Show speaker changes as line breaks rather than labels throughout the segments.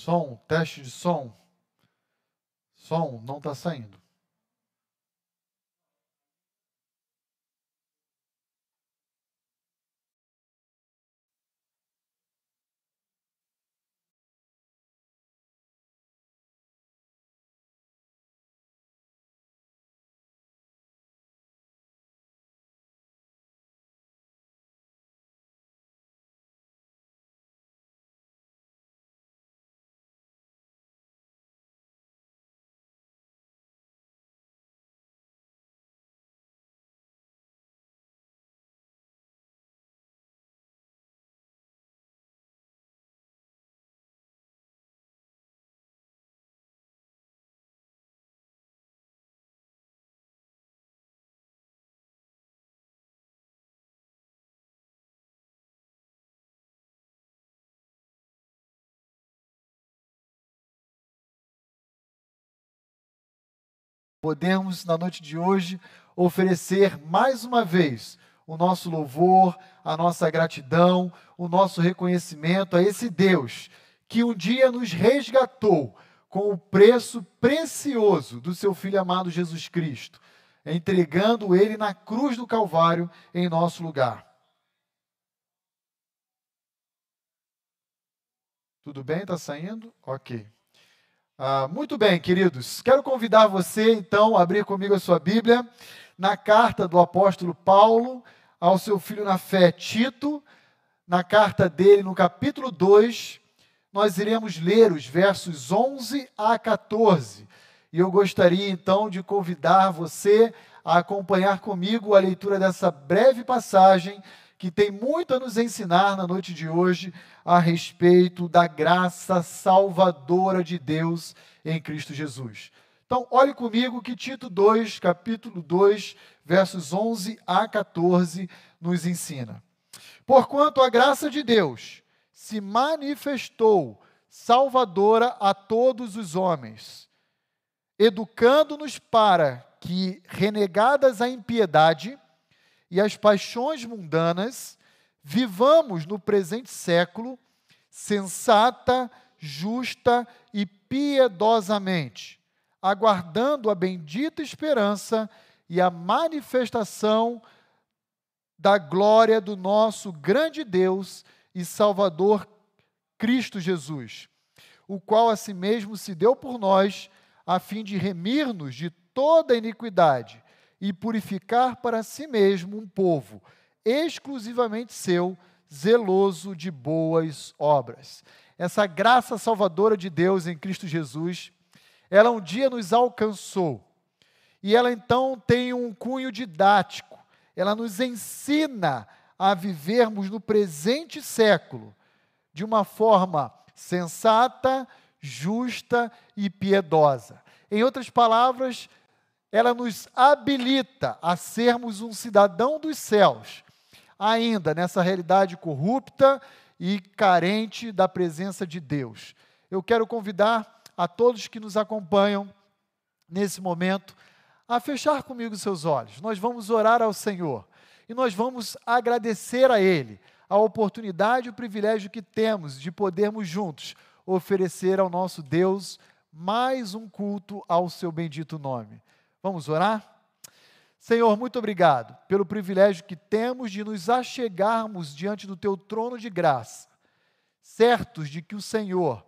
Som, teste de som. Som, não está saindo. Podemos, na noite de hoje, oferecer mais uma vez o nosso louvor, a nossa gratidão, o nosso reconhecimento a esse Deus que um dia nos resgatou com o preço precioso do seu Filho amado Jesus Cristo, entregando ele na cruz do Calvário em nosso lugar. Tudo bem? Está saindo? Ok. Ah, muito bem, queridos. Quero convidar você, então, a abrir comigo a sua Bíblia na carta do apóstolo Paulo ao seu filho na fé, Tito, na carta dele, no capítulo 2, nós iremos ler os versos 11 a 14. E eu gostaria, então, de convidar você a acompanhar comigo a leitura dessa breve passagem que tem muito a nos ensinar na noite de hoje a respeito da graça salvadora de Deus em Cristo Jesus. Então, olhe comigo que Tito 2, capítulo 2, versos 11 a 14, nos ensina. Porquanto a graça de Deus se manifestou salvadora a todos os homens, educando-nos para que, renegadas a impiedade, e as paixões mundanas, vivamos no presente século sensata, justa e piedosamente, aguardando a bendita esperança e a manifestação da glória do nosso grande Deus e Salvador Cristo Jesus, o qual a si mesmo se deu por nós, a fim de remir-nos de toda iniquidade e purificar para si mesmo um povo exclusivamente seu, zeloso de boas obras. Essa graça salvadora de Deus em Cristo Jesus, ela um dia nos alcançou. E ela então tem um cunho didático. Ela nos ensina a vivermos no presente século de uma forma sensata, justa e piedosa. Em outras palavras, ela nos habilita a sermos um cidadão dos céus, ainda nessa realidade corrupta e carente da presença de Deus. Eu quero convidar a todos que nos acompanham nesse momento a fechar comigo seus olhos. Nós vamos orar ao Senhor e nós vamos agradecer a Ele a oportunidade e o privilégio que temos de podermos juntos oferecer ao nosso Deus mais um culto ao seu bendito nome. Vamos orar? Senhor, muito obrigado pelo privilégio que temos de nos achegarmos diante do teu trono de graça, certos de que o Senhor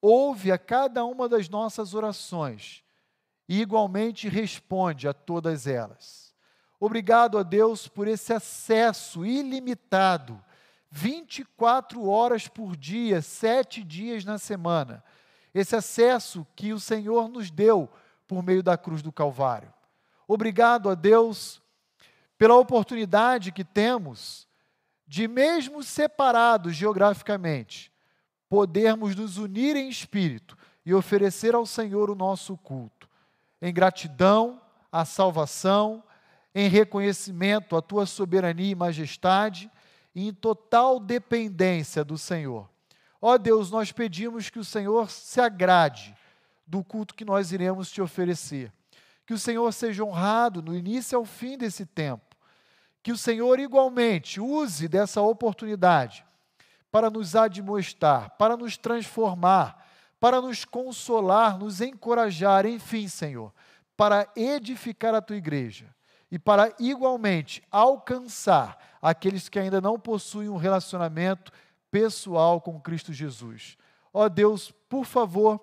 ouve a cada uma das nossas orações e igualmente responde a todas elas. Obrigado a Deus por esse acesso ilimitado, 24 horas por dia, sete dias na semana. Esse acesso que o Senhor nos deu por meio da cruz do Calvário. Obrigado a Deus pela oportunidade que temos de, mesmo separados geograficamente, podermos nos unir em espírito e oferecer ao Senhor o nosso culto, em gratidão à salvação, em reconhecimento à tua soberania e majestade e em total dependência do Senhor. Ó Deus, nós pedimos que o Senhor se agrade do culto que nós iremos te oferecer. Que o Senhor seja honrado no início ao fim desse tempo. Que o Senhor igualmente use dessa oportunidade para nos admoestar, para nos transformar, para nos consolar, nos encorajar, enfim, Senhor, para edificar a tua igreja e para igualmente alcançar aqueles que ainda não possuem um relacionamento pessoal com Cristo Jesus. Ó Deus, por favor,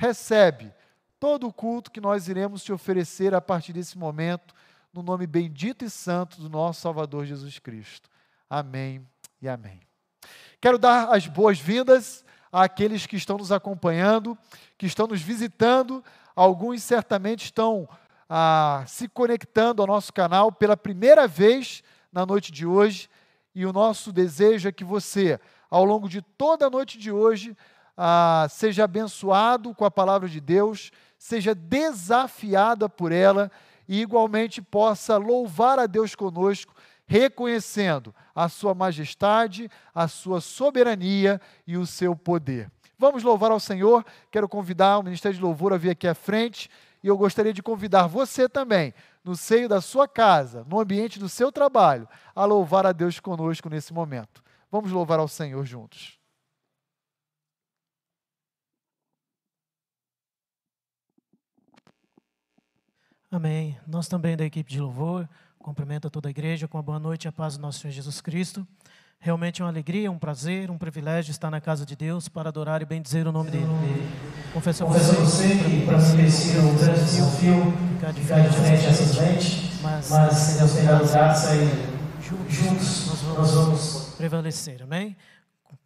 recebe todo o culto que nós iremos te oferecer a partir desse momento, no nome bendito e santo do nosso Salvador Jesus Cristo. Amém e amém. Quero dar as boas-vindas àqueles que estão nos acompanhando, que estão nos visitando. Alguns certamente estão ah, se conectando ao nosso canal pela primeira vez na noite de hoje. E o nosso desejo é que você, ao longo de toda a noite de hoje, ah, seja abençoado com a palavra de Deus, seja desafiada por ela e igualmente possa louvar a Deus conosco, reconhecendo a sua majestade, a sua soberania e o seu poder. Vamos louvar ao Senhor. Quero convidar o Ministério de Louvor a vir aqui à frente e eu gostaria de convidar você também, no seio da sua casa, no ambiente do seu trabalho, a louvar a Deus conosco nesse momento. Vamos louvar ao Senhor juntos.
Amém. Nós também da equipe de louvor, cumprimento a toda a igreja com a boa noite e a paz do nosso Senhor Jesus Cristo. Realmente é uma alegria, um prazer, um privilégio estar na casa de Deus para adorar e bendizer o nome dele.
Confesso a você, que para mim tem sido um grande desafio ficar de frente a essas lentes, mas, mas Deus tem dado graça e juntos nós vamos
prevalecer. Amém?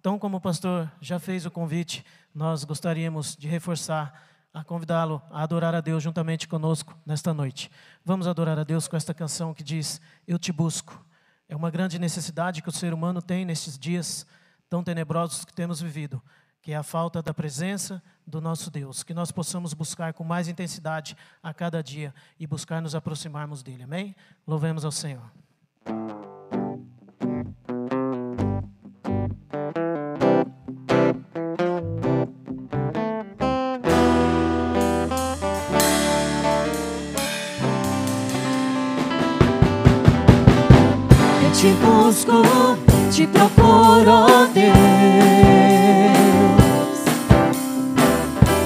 Então, como o pastor já fez o convite, nós gostaríamos de reforçar a convidá-lo a adorar a Deus juntamente conosco nesta noite. Vamos adorar a Deus com esta canção que diz: Eu te busco. É uma grande necessidade que o ser humano tem nestes dias tão tenebrosos que temos vivido, que é a falta da presença do nosso Deus. Que nós possamos buscar com mais intensidade a cada dia e buscar nos aproximarmos dele. Amém? Louvemos ao Senhor.
Te procuro, Deus.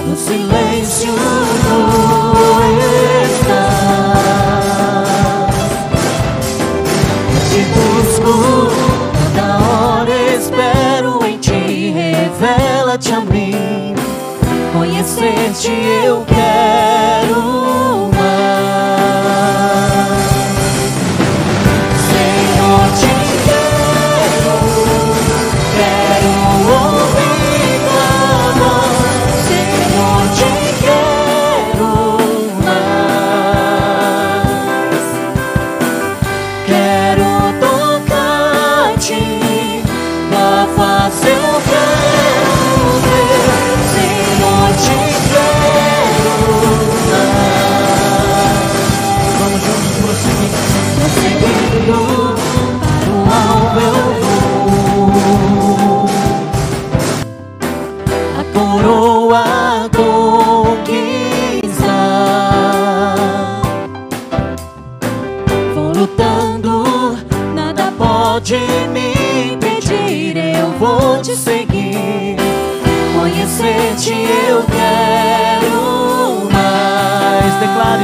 No silêncio tu estás. Te busco, toda hora espero em ti. Revela-te a mim. Conhecer-te eu quero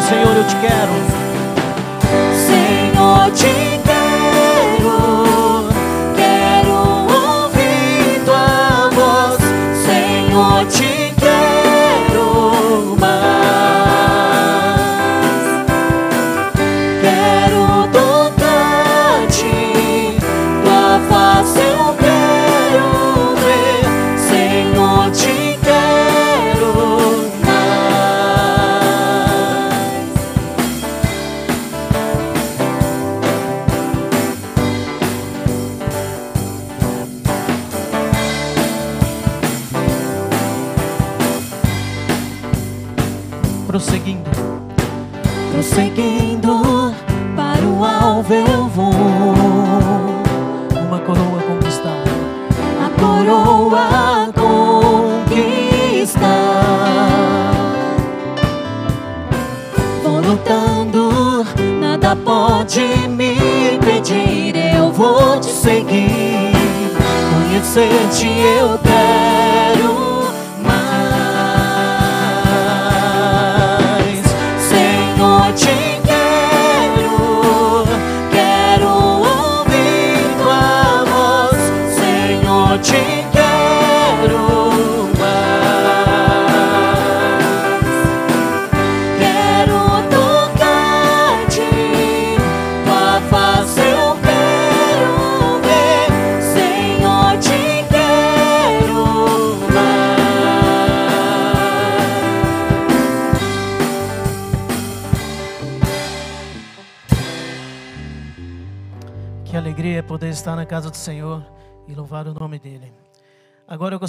Senhor, eu te quero.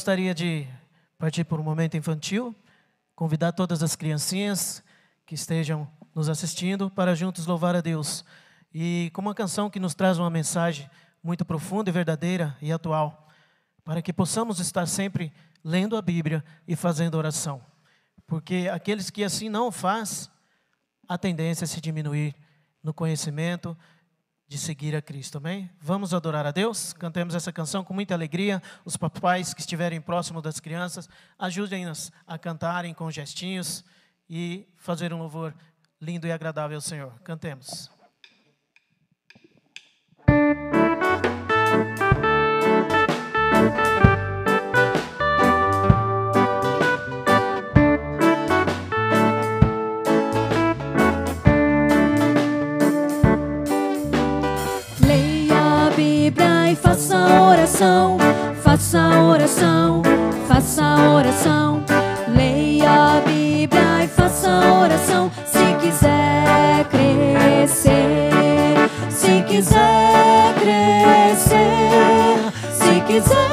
Gostaria de partir por um momento infantil, convidar todas as criancinhas que estejam nos assistindo para juntos louvar a Deus. E com uma canção que nos traz uma mensagem muito profunda e verdadeira e atual, para que possamos estar sempre lendo a Bíblia e fazendo oração. Porque aqueles que assim não faz, a tendência é se diminuir no conhecimento de seguir a Cristo, amém? Vamos adorar a Deus? Cantemos essa canção com muita alegria. Os papais que estiverem próximo das crianças, ajudem-nos a cantarem com gestinhos e fazer um louvor lindo e agradável ao Senhor. Cantemos.
Oração, faça oração, faça oração. Leia a Bíblia e faça oração. Se quiser crescer, se quiser crescer, se quiser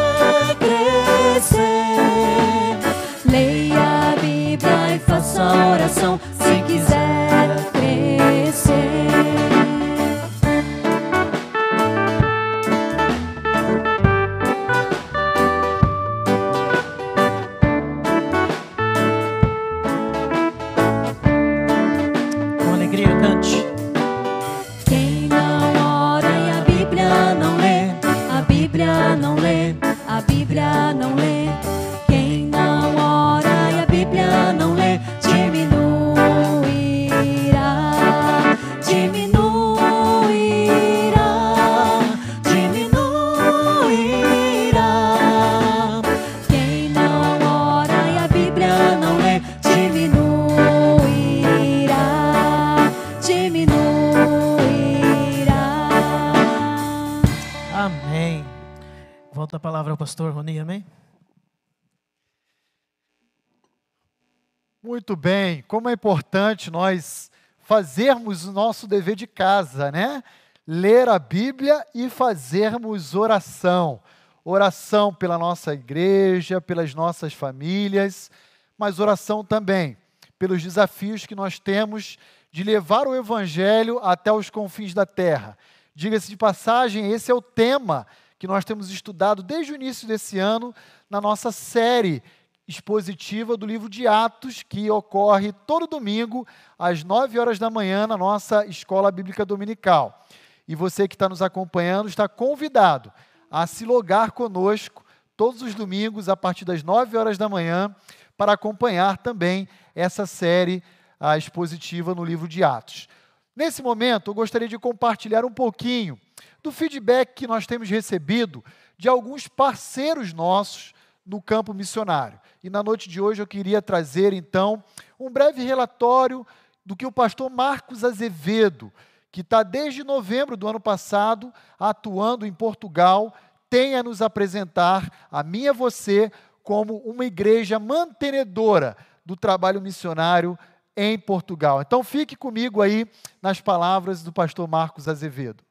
fazermos o nosso dever de casa, né? Ler a Bíblia e fazermos oração. Oração pela nossa igreja, pelas nossas famílias, mas oração também pelos desafios que nós temos de levar o Evangelho até os confins da terra. Diga-se de passagem, esse é o tema que nós temos estudado desde o início desse ano na nossa série expositiva do livro de Atos, que ocorre todo domingo, às 9 horas da manhã, na nossa escola bíblica dominical. E você que está nos acompanhando está convidado a se logar conosco todos os domingos, a partir das 9 horas da manhã, para acompanhar também essa série a expositiva no livro de Atos. Nesse momento, eu gostaria de compartilhar um pouquinho do feedback que nós temos recebido de alguns parceiros nossos no campo missionário. E na noite de hoje eu queria trazer, então, um breve relatório do que o pastor Marcos Azevedo, que está desde novembro do ano passado atuando em Portugal, tem a nos apresentar, a mim e a você, como uma igreja mantenedora do trabalho missionário em Portugal. Então fique comigo aí nas palavras do pastor Marcos Azevedo.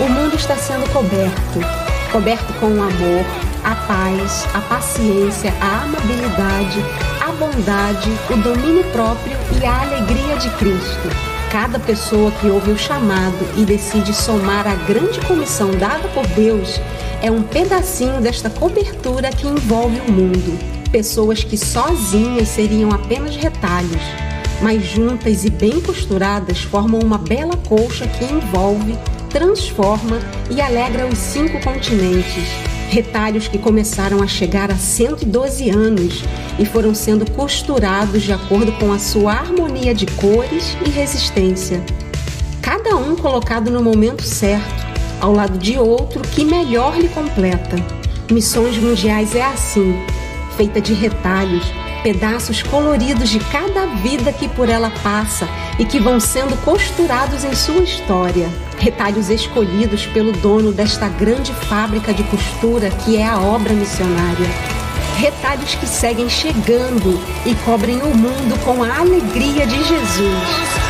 O mundo está sendo coberto coberto com o amor, a paz, a paciência, a amabilidade, a bondade, o domínio próprio e a alegria de Cristo. Cada pessoa que ouve o chamado e decide somar a grande comissão dada por Deus é um pedacinho desta cobertura que envolve o mundo. Pessoas que sozinhas seriam apenas retalhos, mas juntas e bem costuradas formam uma bela colcha que envolve, transforma e alegra os cinco continentes. Retalhos que começaram a chegar a 112 anos e foram sendo costurados de acordo com a sua harmonia de cores e resistência. Cada um colocado no momento certo, ao lado de outro que melhor lhe completa. Missões Mundiais é assim, feita de retalhos, pedaços coloridos de cada vida que por ela passa e que vão sendo costurados em sua história. Retalhos escolhidos pelo dono desta grande fábrica de costura que é a obra missionária. retalhos que seguem chegando e cobrem o mundo com a alegria de Jesus.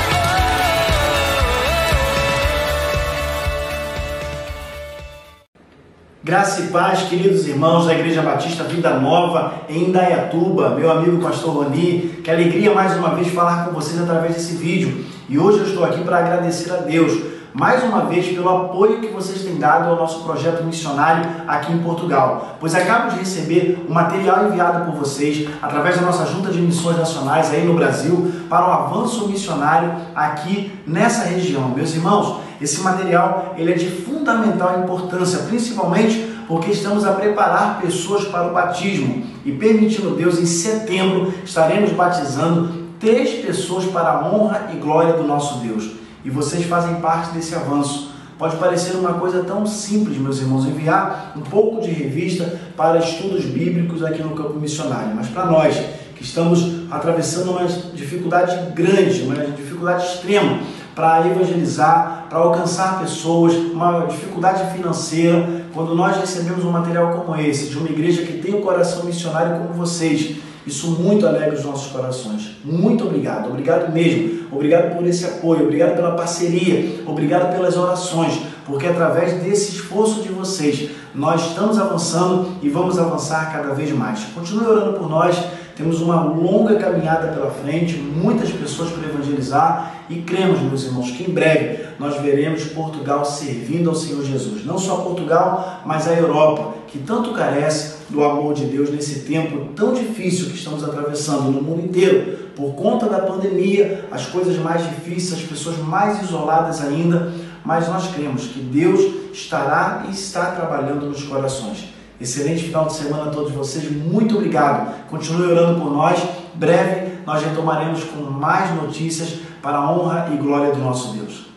Graça e paz, queridos irmãos da Igreja Batista Vida Nova em Indaiatuba, meu amigo pastor Roni, que alegria mais uma vez falar com vocês através desse vídeo. E hoje eu estou aqui para agradecer a Deus mais uma vez pelo apoio que vocês têm dado ao nosso projeto missionário aqui em Portugal, pois acabo de receber o material enviado por vocês através da nossa Junta de Missões Nacionais aí no Brasil para o avanço missionário aqui nessa região. Meus irmãos, esse material ele é de fundamental importância, principalmente porque estamos a preparar pessoas para o batismo e permitindo Deus, em setembro estaremos batizando três pessoas para a honra e glória do nosso Deus. E vocês fazem parte desse avanço. Pode parecer uma coisa tão simples, meus irmãos, enviar um pouco de revista para estudos bíblicos aqui no campo missionário, mas para nós que estamos atravessando uma dificuldade grande, uma dificuldade extrema para evangelizar, para alcançar pessoas, uma dificuldade financeira, quando nós recebemos um material como esse, de uma igreja que tem um coração missionário como vocês, isso muito alegra os nossos corações. Muito obrigado, obrigado mesmo. Obrigado por esse apoio, obrigado pela parceria, obrigado pelas orações, porque através desse esforço de vocês, nós estamos avançando e vamos avançar cada vez mais. Continue orando por nós temos uma longa caminhada pela frente, muitas pessoas para evangelizar e cremos, meus irmãos, que em breve nós veremos Portugal servindo ao Senhor Jesus. Não só Portugal, mas a Europa, que tanto carece do amor de Deus nesse tempo tão difícil que estamos atravessando no mundo inteiro. Por conta da pandemia, as coisas mais difíceis, as pessoas mais isoladas ainda, mas nós cremos que Deus estará e está trabalhando nos corações. Excelente final de semana a todos vocês. Muito obrigado. Continue orando por nós. Breve nós retomaremos com mais notícias para a honra e glória do nosso Deus.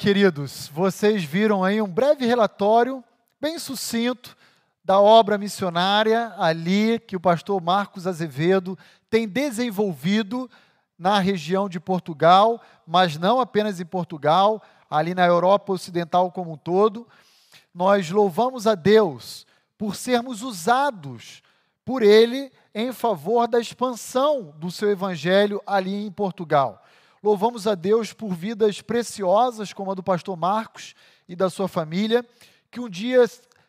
Queridos, vocês viram aí um breve relatório, bem sucinto, da obra missionária ali que o pastor Marcos Azevedo tem desenvolvido na região de Portugal, mas não apenas em Portugal, ali na Europa Ocidental como um todo. Nós louvamos a Deus por sermos usados por Ele em favor da expansão do seu evangelho ali em Portugal. Louvamos a Deus por vidas preciosas, como a do pastor Marcos e da sua família, que um dia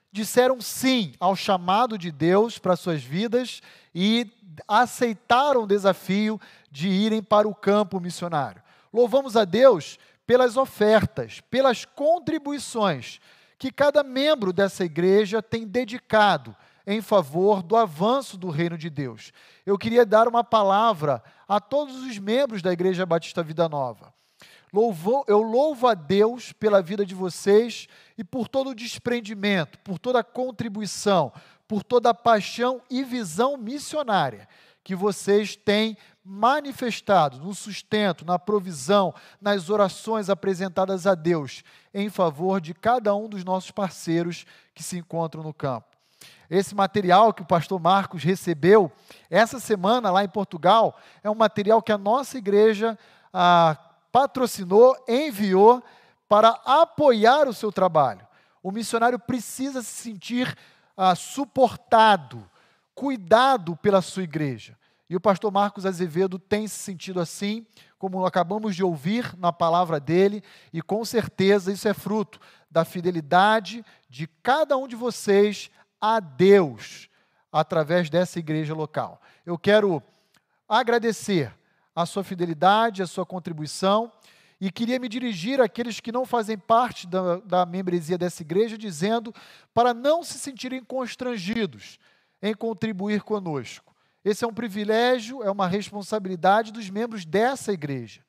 disseram sim ao chamado de Deus para suas vidas e aceitaram o desafio de irem para o campo missionário. Louvamos a Deus pelas ofertas, pelas contribuições que cada membro dessa igreja tem dedicado em favor do avanço do reino de Deus. Eu queria dar uma palavra a todos os membros da Igreja Batista Vida Nova. Louvo, eu louvo a Deus pela vida de vocês e por todo o desprendimento, por toda a contribuição, por toda a paixão e visão missionária que vocês têm manifestado no sustento, na provisão, nas orações apresentadas a Deus em favor de cada um dos nossos parceiros que se encontram no campo. Esse material que o pastor Marcos recebeu essa semana lá em Portugal é um material que a nossa igreja ah, patrocinou, enviou para apoiar o seu trabalho. O missionário precisa se sentir ah, suportado, cuidado pela sua igreja. E o pastor Marcos Azevedo tem se sentido assim, como acabamos de ouvir na palavra dele, e com certeza isso é fruto da fidelidade de cada um de vocês a Deus através dessa igreja local. Eu quero agradecer a sua fidelidade, a sua contribuição e queria me dirigir àqueles que não fazem parte da, da membresia dessa igreja, dizendo para não se sentirem constrangidos em contribuir conosco. Esse é um privilégio, é uma responsabilidade dos membros dessa igreja,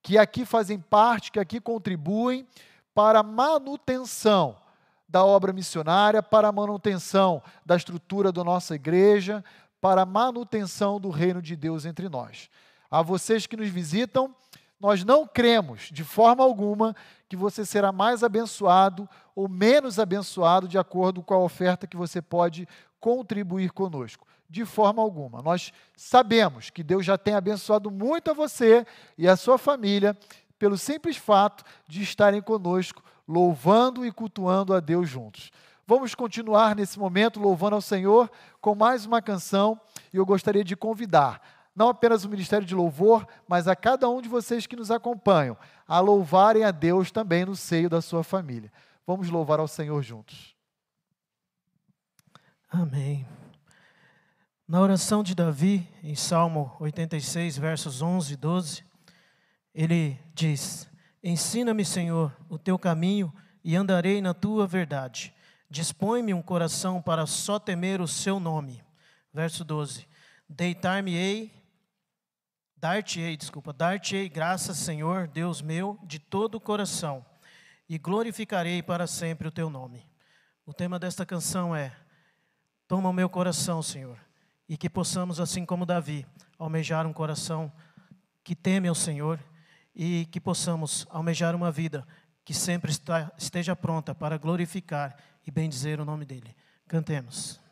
que aqui fazem parte, que aqui contribuem para a manutenção da obra missionária, para a manutenção da estrutura da nossa igreja, para a manutenção do reino de Deus entre nós. A vocês que nos visitam, nós não cremos de forma alguma que você será mais abençoado ou menos abençoado de acordo com a oferta que você pode contribuir conosco. De forma alguma. Nós sabemos que Deus já tem abençoado muito a você e a sua família pelo simples fato de estarem conosco, louvando e cultuando a Deus juntos. Vamos continuar nesse momento louvando ao Senhor com mais uma canção e eu gostaria de convidar não apenas o ministério de louvor, mas a cada um de vocês que nos acompanham, a louvarem a Deus também no seio da sua família. Vamos louvar ao Senhor juntos.
Amém. Na oração de Davi, em Salmo 86, versos 11 e 12, ele diz: Ensina-me, Senhor, o teu caminho e andarei na tua verdade. Dispõe-me um coração para só temer o seu nome. Verso 12: Deitar-me-ei Dar-te-ei, desculpa, dar-te-ei graças, Senhor, Deus meu, de todo o coração, e glorificarei para sempre o teu nome. O tema desta canção é: Toma o meu coração, Senhor, e que possamos, assim como Davi, almejar um coração que teme ao Senhor e que possamos almejar uma vida que sempre está, esteja pronta para glorificar e bendizer o nome dEle. Cantemos.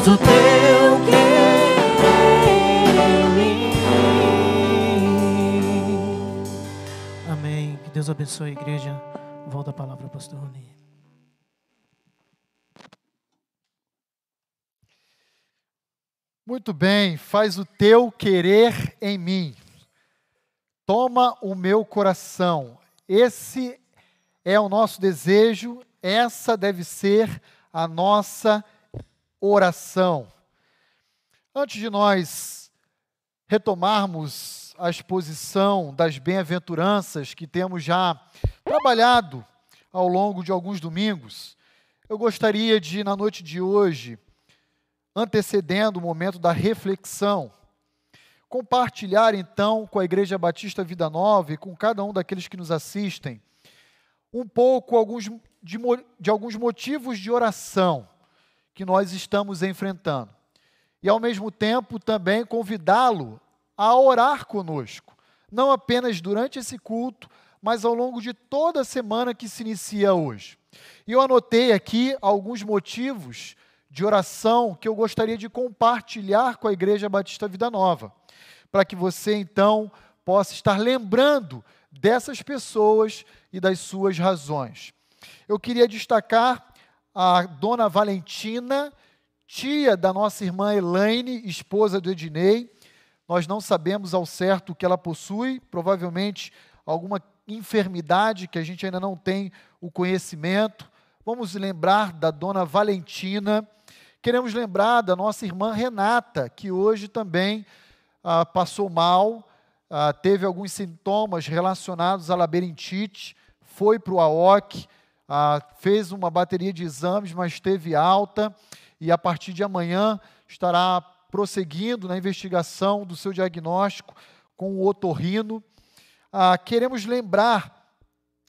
Faz o teu querer em mim.
Amém. Que Deus abençoe a igreja. Volta a palavra, pastor Rony.
Muito bem, faz o teu querer em mim. Toma o meu coração. Esse é o nosso desejo, essa deve ser a nossa oração. Antes de nós retomarmos a exposição das bem-aventuranças que temos já trabalhado ao longo de alguns domingos, eu gostaria de, na noite de hoje, antecedendo o momento da reflexão, compartilhar então com a Igreja Batista Vida Nova e com cada um daqueles que nos assistem, um pouco alguns, de, de alguns motivos de oração que nós estamos enfrentando. E ao mesmo tempo também convidá-lo a orar conosco, não apenas durante esse culto, mas ao longo de toda a semana que se inicia hoje. E eu anotei aqui alguns motivos de oração que eu gostaria de compartilhar com a Igreja Batista Vida Nova, para que você então possa estar lembrando dessas pessoas e das suas razões. Eu queria destacar a dona Valentina, tia da nossa irmã Elaine, esposa do Ednei. Nós não sabemos ao certo o que ela possui, provavelmente alguma enfermidade que a gente ainda não tem o conhecimento. Vamos lembrar da dona Valentina Queremos lembrar da nossa irmã Renata, que hoje também ah, passou mal, ah, teve alguns sintomas relacionados à labirintite, foi para o AOC, ah, fez uma bateria de exames, mas teve alta, e a partir de amanhã estará prosseguindo na investigação do seu diagnóstico com o otorrino. Ah, queremos lembrar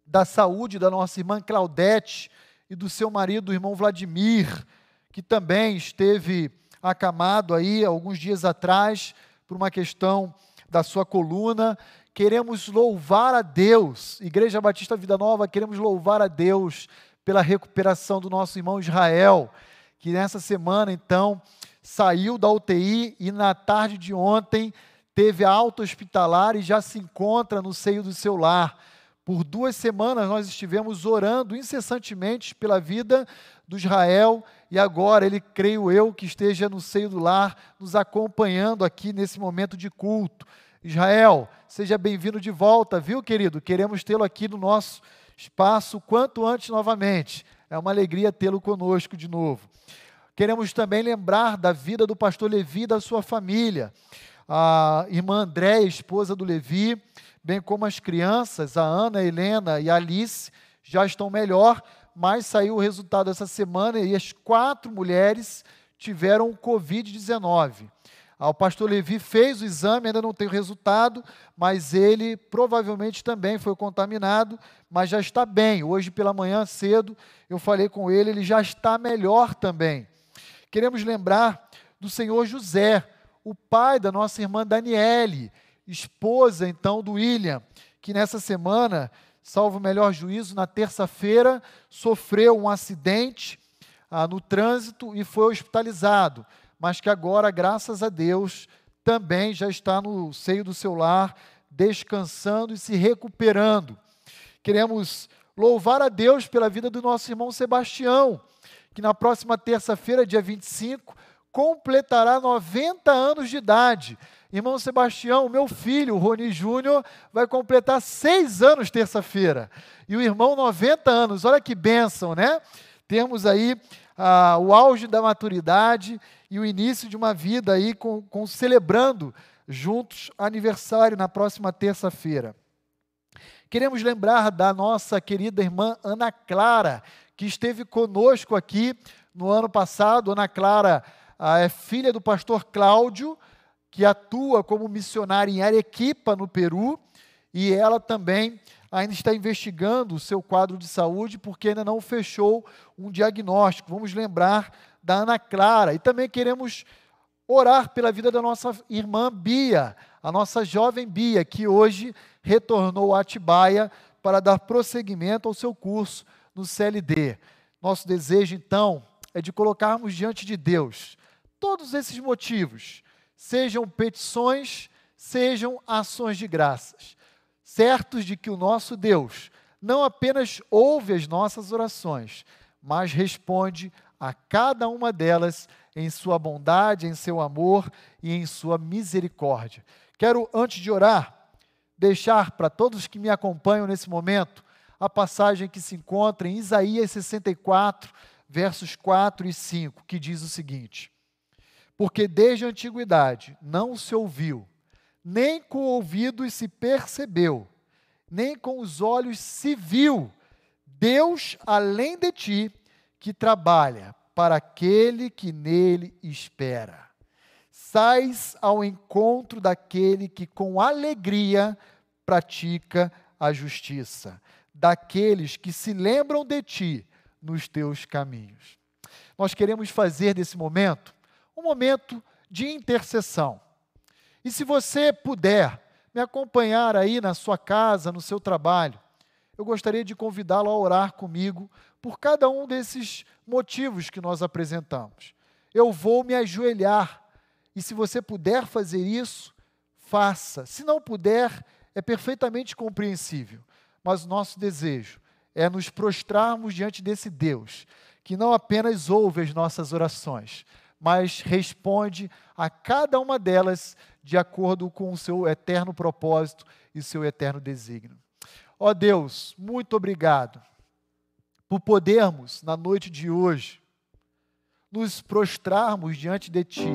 da saúde da nossa irmã Claudete e do seu marido, o irmão Vladimir, que também esteve acamado aí alguns dias atrás por uma questão da sua coluna. Queremos louvar a Deus, Igreja Batista Vida Nova, queremos louvar a Deus pela recuperação do nosso irmão Israel, que nessa semana então saiu da UTI e na tarde de ontem teve a alta hospitalar e já se encontra no seio do seu lar. Por duas semanas nós estivemos orando incessantemente pela vida do Israel e agora ele, creio eu, que esteja no seio do lar, nos acompanhando aqui nesse momento de culto. Israel, seja bem-vindo de volta, viu, querido? Queremos tê-lo aqui no nosso espaço quanto antes novamente. É uma alegria tê-lo conosco de novo. Queremos também lembrar da vida do pastor Levi e da sua família. A irmã Andréia, esposa do Levi, bem como as crianças, a Ana, a Helena e a Alice, já estão melhor, mas saiu o resultado essa semana e as quatro mulheres tiveram Covid-19. Ah, o pastor Levi fez o exame, ainda não tem o resultado, mas ele provavelmente também foi contaminado, mas já está bem. Hoje pela manhã cedo eu falei com ele, ele já está melhor também. Queremos lembrar do senhor José, o pai da nossa irmã Daniele, esposa então do William, que nessa semana salvo o melhor juízo, na terça-feira sofreu um acidente ah, no trânsito e foi hospitalizado, mas que agora, graças a Deus, também já está no seio do seu lar, descansando e se recuperando. Queremos louvar a Deus pela vida do nosso irmão Sebastião, que na próxima terça-feira, dia 25, completará 90 anos de idade. Irmão Sebastião, meu filho, o Roni Júnior, vai completar seis anos terça-feira. E o irmão, 90 anos. Olha que bênção, né? Temos aí ah, o auge da maturidade e o início de uma vida aí com, com celebrando juntos aniversário na próxima terça-feira. Queremos lembrar da nossa querida irmã Ana Clara, que esteve conosco aqui no ano passado. Ana Clara ah, é filha do pastor Cláudio, que atua como missionária em Arequipa, no Peru, e ela também ainda está investigando o seu quadro de saúde, porque ainda não fechou um diagnóstico. Vamos lembrar da Ana Clara. E também queremos orar pela vida da nossa irmã Bia, a nossa jovem Bia, que hoje retornou a Atibaia para dar prosseguimento ao seu curso no CLD. Nosso desejo, então, é de colocarmos diante de Deus todos esses motivos, sejam petições, sejam ações de graças, certos de que o nosso Deus não apenas ouve as nossas orações, mas responde a cada uma delas em sua bondade, em seu amor e em sua misericórdia. Quero, antes de orar, deixar para todos que me acompanham nesse momento a passagem que se encontra em Isaías 64, versos 4 e 5, que diz o seguinte: Porque desde a antiguidade não se ouviu, nem com ouvidos se percebeu, nem com os olhos se viu Deus além de ti que trabalha para aquele que nele espera. Sais ao encontro daquele que com alegria pratica a justiça, daqueles que se lembram de ti nos teus caminhos. Nós queremos fazer desse momento um momento de intercessão. E se você puder me acompanhar aí na sua casa, no seu trabalho, eu gostaria de convidá-lo a orar comigo por cada um desses motivos que nós apresentamos. Eu vou me ajoelhar e se você puder fazer isso, faça. Se não puder, é perfeitamente compreensível. Mas o nosso desejo é nos prostrarmos diante desse Deus, que não apenas ouve as nossas orações, mas responde a cada uma delas de acordo com o seu eterno propósito e seu eterno desígnio. Ó Deus, muito obrigado por podermos, na noite de hoje, nos prostrarmos diante de Ti,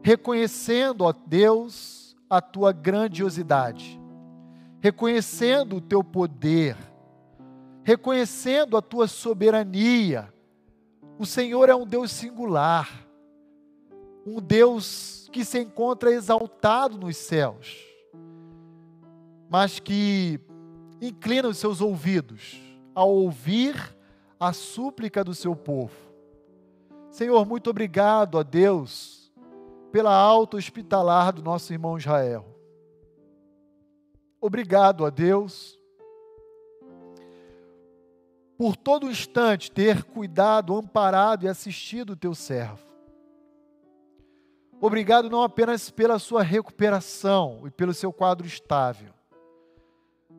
reconhecendo, ó Deus, a Tua grandiosidade, reconhecendo o Teu poder, reconhecendo a Tua soberania. O Senhor é um Deus singular, um Deus que se encontra exaltado nos céus, mas que inclina os seus ouvidos ao ouvir a súplica do seu povo. Senhor, muito obrigado a Deus pela alta hospitalar do nosso irmão Israel. Obrigado a Deus por todo instante ter cuidado, amparado e assistido o teu servo. Obrigado não apenas pela sua recuperação e pelo seu quadro estável,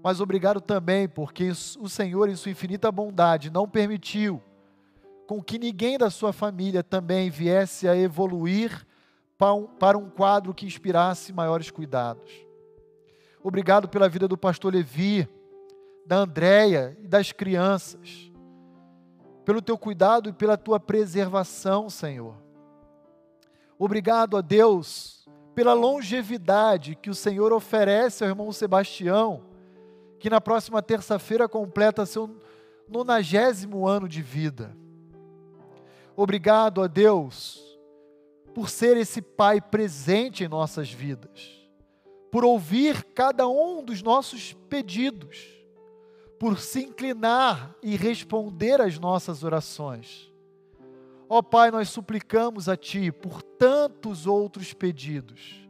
mas obrigado também porque o Senhor, em sua infinita bondade, não permitiu com que ninguém da sua família também viesse a evoluir para um quadro que inspirasse maiores cuidados. Obrigado pela vida do pastor Levi, da Andréia e das crianças, pelo teu cuidado e pela tua preservação, Senhor. Obrigado a Deus pela longevidade que o Senhor oferece ao irmão Sebastião que na próxima terça-feira completa seu nonagésimo ano de vida. Obrigado a Deus por ser esse Pai presente em nossas vidas, por ouvir cada um dos nossos pedidos, por se inclinar e responder às nossas orações. Ó Pai, nós suplicamos a Ti por tantos outros pedidos,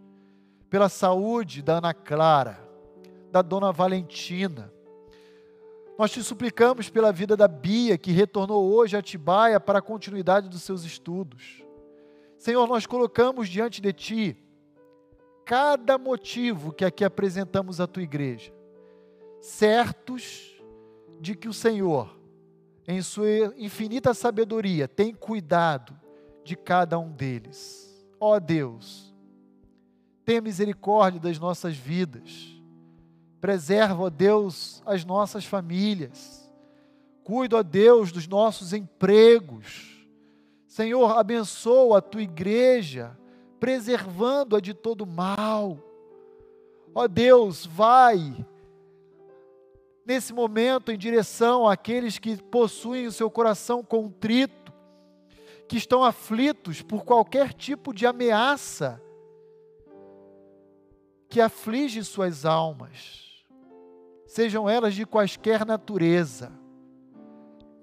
pela saúde da Ana Clara, da dona Valentina. Nós te suplicamos pela vida da Bia, que retornou hoje a Atibaia para a continuidade dos seus estudos. Senhor, nós colocamos diante de Ti cada motivo que aqui apresentamos à Tua igreja, certos de que o Senhor, em Sua infinita sabedoria, tem cuidado de cada um deles. Ó Deus, tenha misericórdia das nossas vidas Preserva, ó Deus, as nossas famílias. Cuida, ó Deus, dos nossos empregos. Senhor, abençoa a tua igreja, preservando-a de todo mal. Ó Deus, vai nesse momento em direção àqueles que possuem o seu coração contrito, que estão aflitos por qualquer tipo de ameaça que aflige suas almas sejam elas de quaisquer natureza.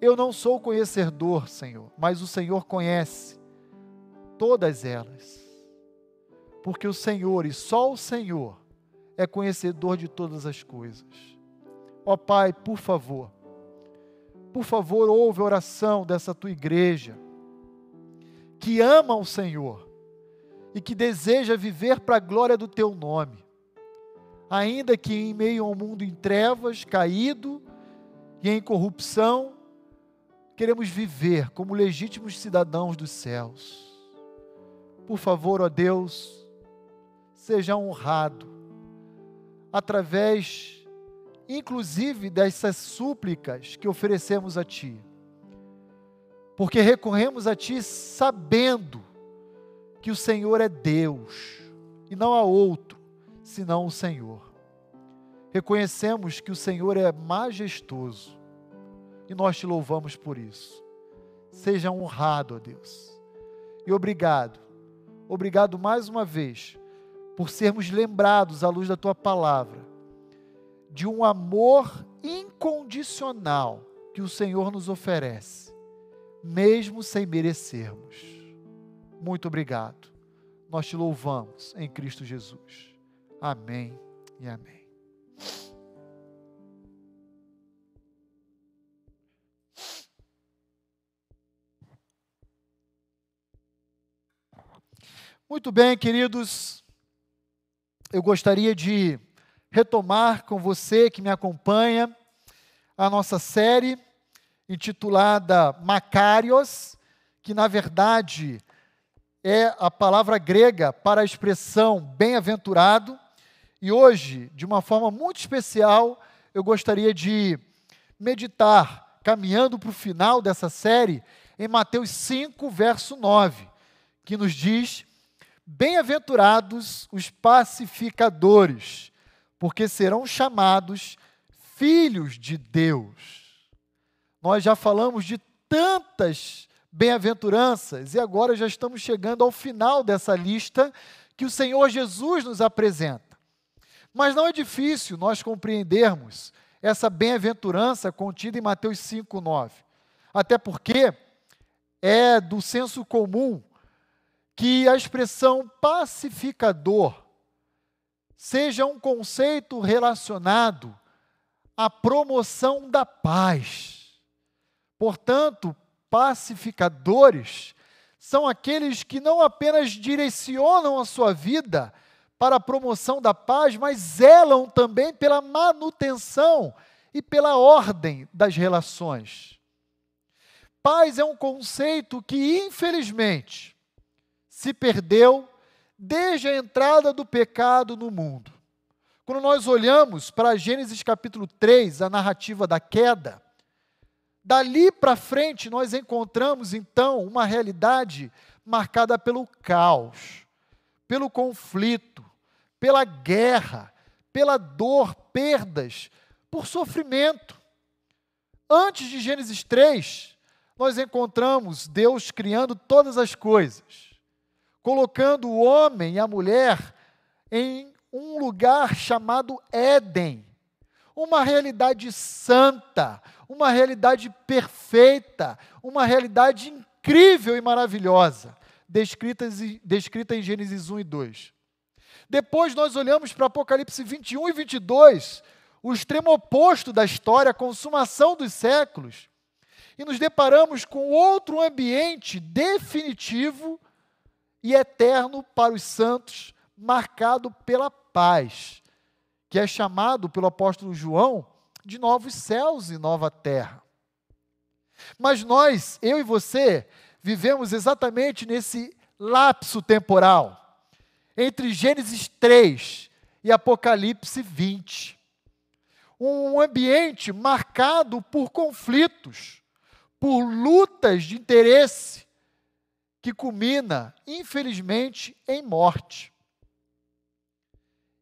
Eu não sou conhecedor, Senhor, mas o Senhor conhece todas elas. Porque o Senhor e só o Senhor é conhecedor de todas as coisas. Ó Pai, por favor, por favor, ouve a oração dessa tua igreja, que ama o Senhor e que deseja viver para a glória do teu nome. Ainda que em meio a um mundo em trevas, caído e em corrupção, queremos viver como legítimos cidadãos dos céus. Por favor, ó Deus, seja honrado através, inclusive, dessas súplicas que oferecemos a Ti. Porque recorremos a Ti sabendo que o Senhor é Deus e não há outro senão o Senhor. Reconhecemos que o Senhor é majestoso e nós te louvamos por isso. Seja honrado, ó Deus. E obrigado, obrigado mais uma vez por sermos lembrados à luz da tua palavra de um amor incondicional que o Senhor nos oferece, mesmo sem merecermos. Muito obrigado. Nós te louvamos em Cristo Jesus. Amém e amém. Muito bem, queridos, eu gostaria de retomar com você que me acompanha a nossa série intitulada Macários, que na verdade é a palavra grega para a expressão bem-aventurado, e hoje, de uma forma muito especial, eu gostaria de meditar, caminhando para o final dessa série, em Mateus 5, verso 9, que nos diz Bem-aventurados os pacificadores, porque serão chamados filhos de Deus. Nós já falamos de tantas bem-aventuranças e agora já estamos chegando ao final dessa lista que o Senhor Jesus nos apresenta. Mas não é difícil nós compreendermos essa bem-aventurança contida em Mateus 5:9. Até porque é do senso comum que a expressão pacificador seja um conceito relacionado à promoção da paz. Portanto, pacificadores são aqueles que não apenas direcionam a sua vida para a promoção da paz, mas zelam também pela manutenção e pela ordem das relações. Paz é um conceito que, infelizmente, se perdeu desde a entrada do pecado no mundo. Quando nós olhamos para Gênesis capítulo 3, a narrativa da queda, dali para frente nós encontramos então uma realidade marcada pelo caos, pelo conflito, pela guerra, pela dor, perdas, por sofrimento. Antes de Gênesis 3, nós encontramos Deus criando todas as coisas colocando o homem e a mulher em um lugar chamado Éden, uma realidade santa, uma realidade perfeita, uma realidade incrível e maravilhosa, descrita, em Gênesis 1 e 2. Depois nós olhamos para Apocalipse 21 e 22, o extremo oposto da história, a consumação dos séculos, e nos deparamos com outro ambiente definitivo e eterno para os santos, marcado pela paz, que é chamado pelo apóstolo João de novos céus e nova terra. Mas nós, eu e você, vivemos exatamente nesse lapso temporal entre Gênesis 3 e Apocalipse 20. Um ambiente marcado por conflitos, por lutas de interesse, que culmina, infelizmente, em morte.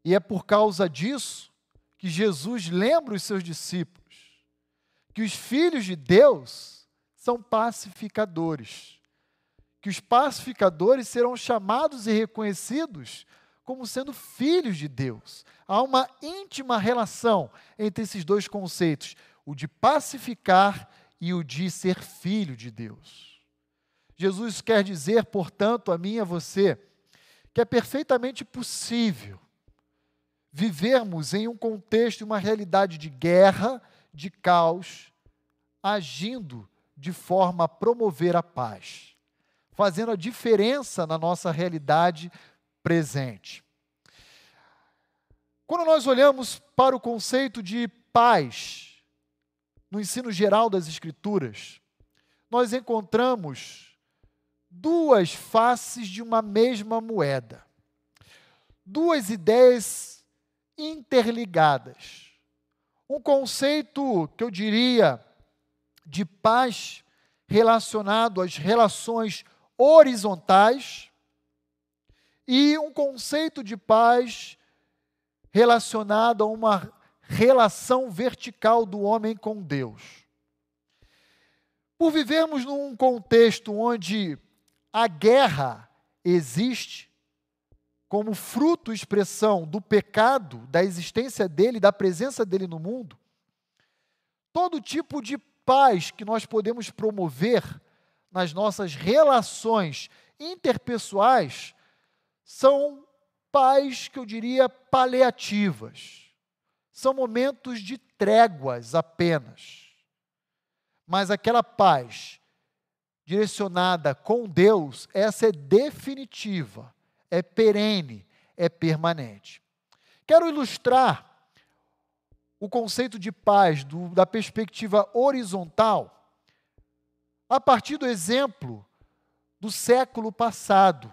E é por causa disso que Jesus lembra os seus discípulos que os filhos de Deus são pacificadores, que os pacificadores serão chamados e reconhecidos como sendo filhos de Deus. Há uma íntima relação entre esses dois conceitos, o de pacificar e o de ser filho de Deus. Jesus quer dizer, portanto, a mim e a você, que é perfeitamente possível vivermos em um contexto, uma realidade de guerra, de caos, agindo de forma a promover a paz. Fazendo a diferença na nossa realidade presente. Quando nós olhamos para o conceito de paz no ensino geral das Escrituras, nós encontramos duas faces de uma mesma moeda, duas ideias interligadas. Um conceito que eu diria de paz relacionado às relações horizontais e um conceito de paz relacionado a uma relação vertical do homem com Deus. Por vivermos num contexto onde a guerra existe como fruto, expressão do pecado, da existência dele, da presença dele no mundo, todo tipo de paz que nós podemos promover nas nossas relações interpessoais são paz que eu diria paliativas. São momentos de tréguas apenas. Mas aquela paz direcionada com Deus, essa é definitiva, é perene, é permanente. Quero ilustrar o conceito de paz do, da perspectiva horizontal a partir do exemplo do século passado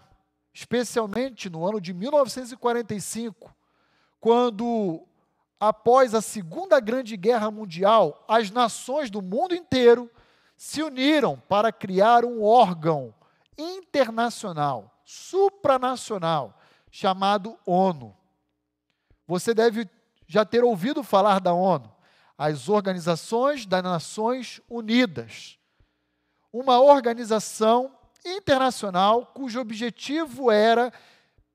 especialmente no ano de 1945, quando, após a Segunda Grande Guerra Mundial, as nações do mundo inteiro se uniram para criar um órgão internacional, supranacional, chamado ONU. Você deve já ter ouvido falar da ONU, as Organizações das Nações Unidas. Uma organização internacional cujo objetivo era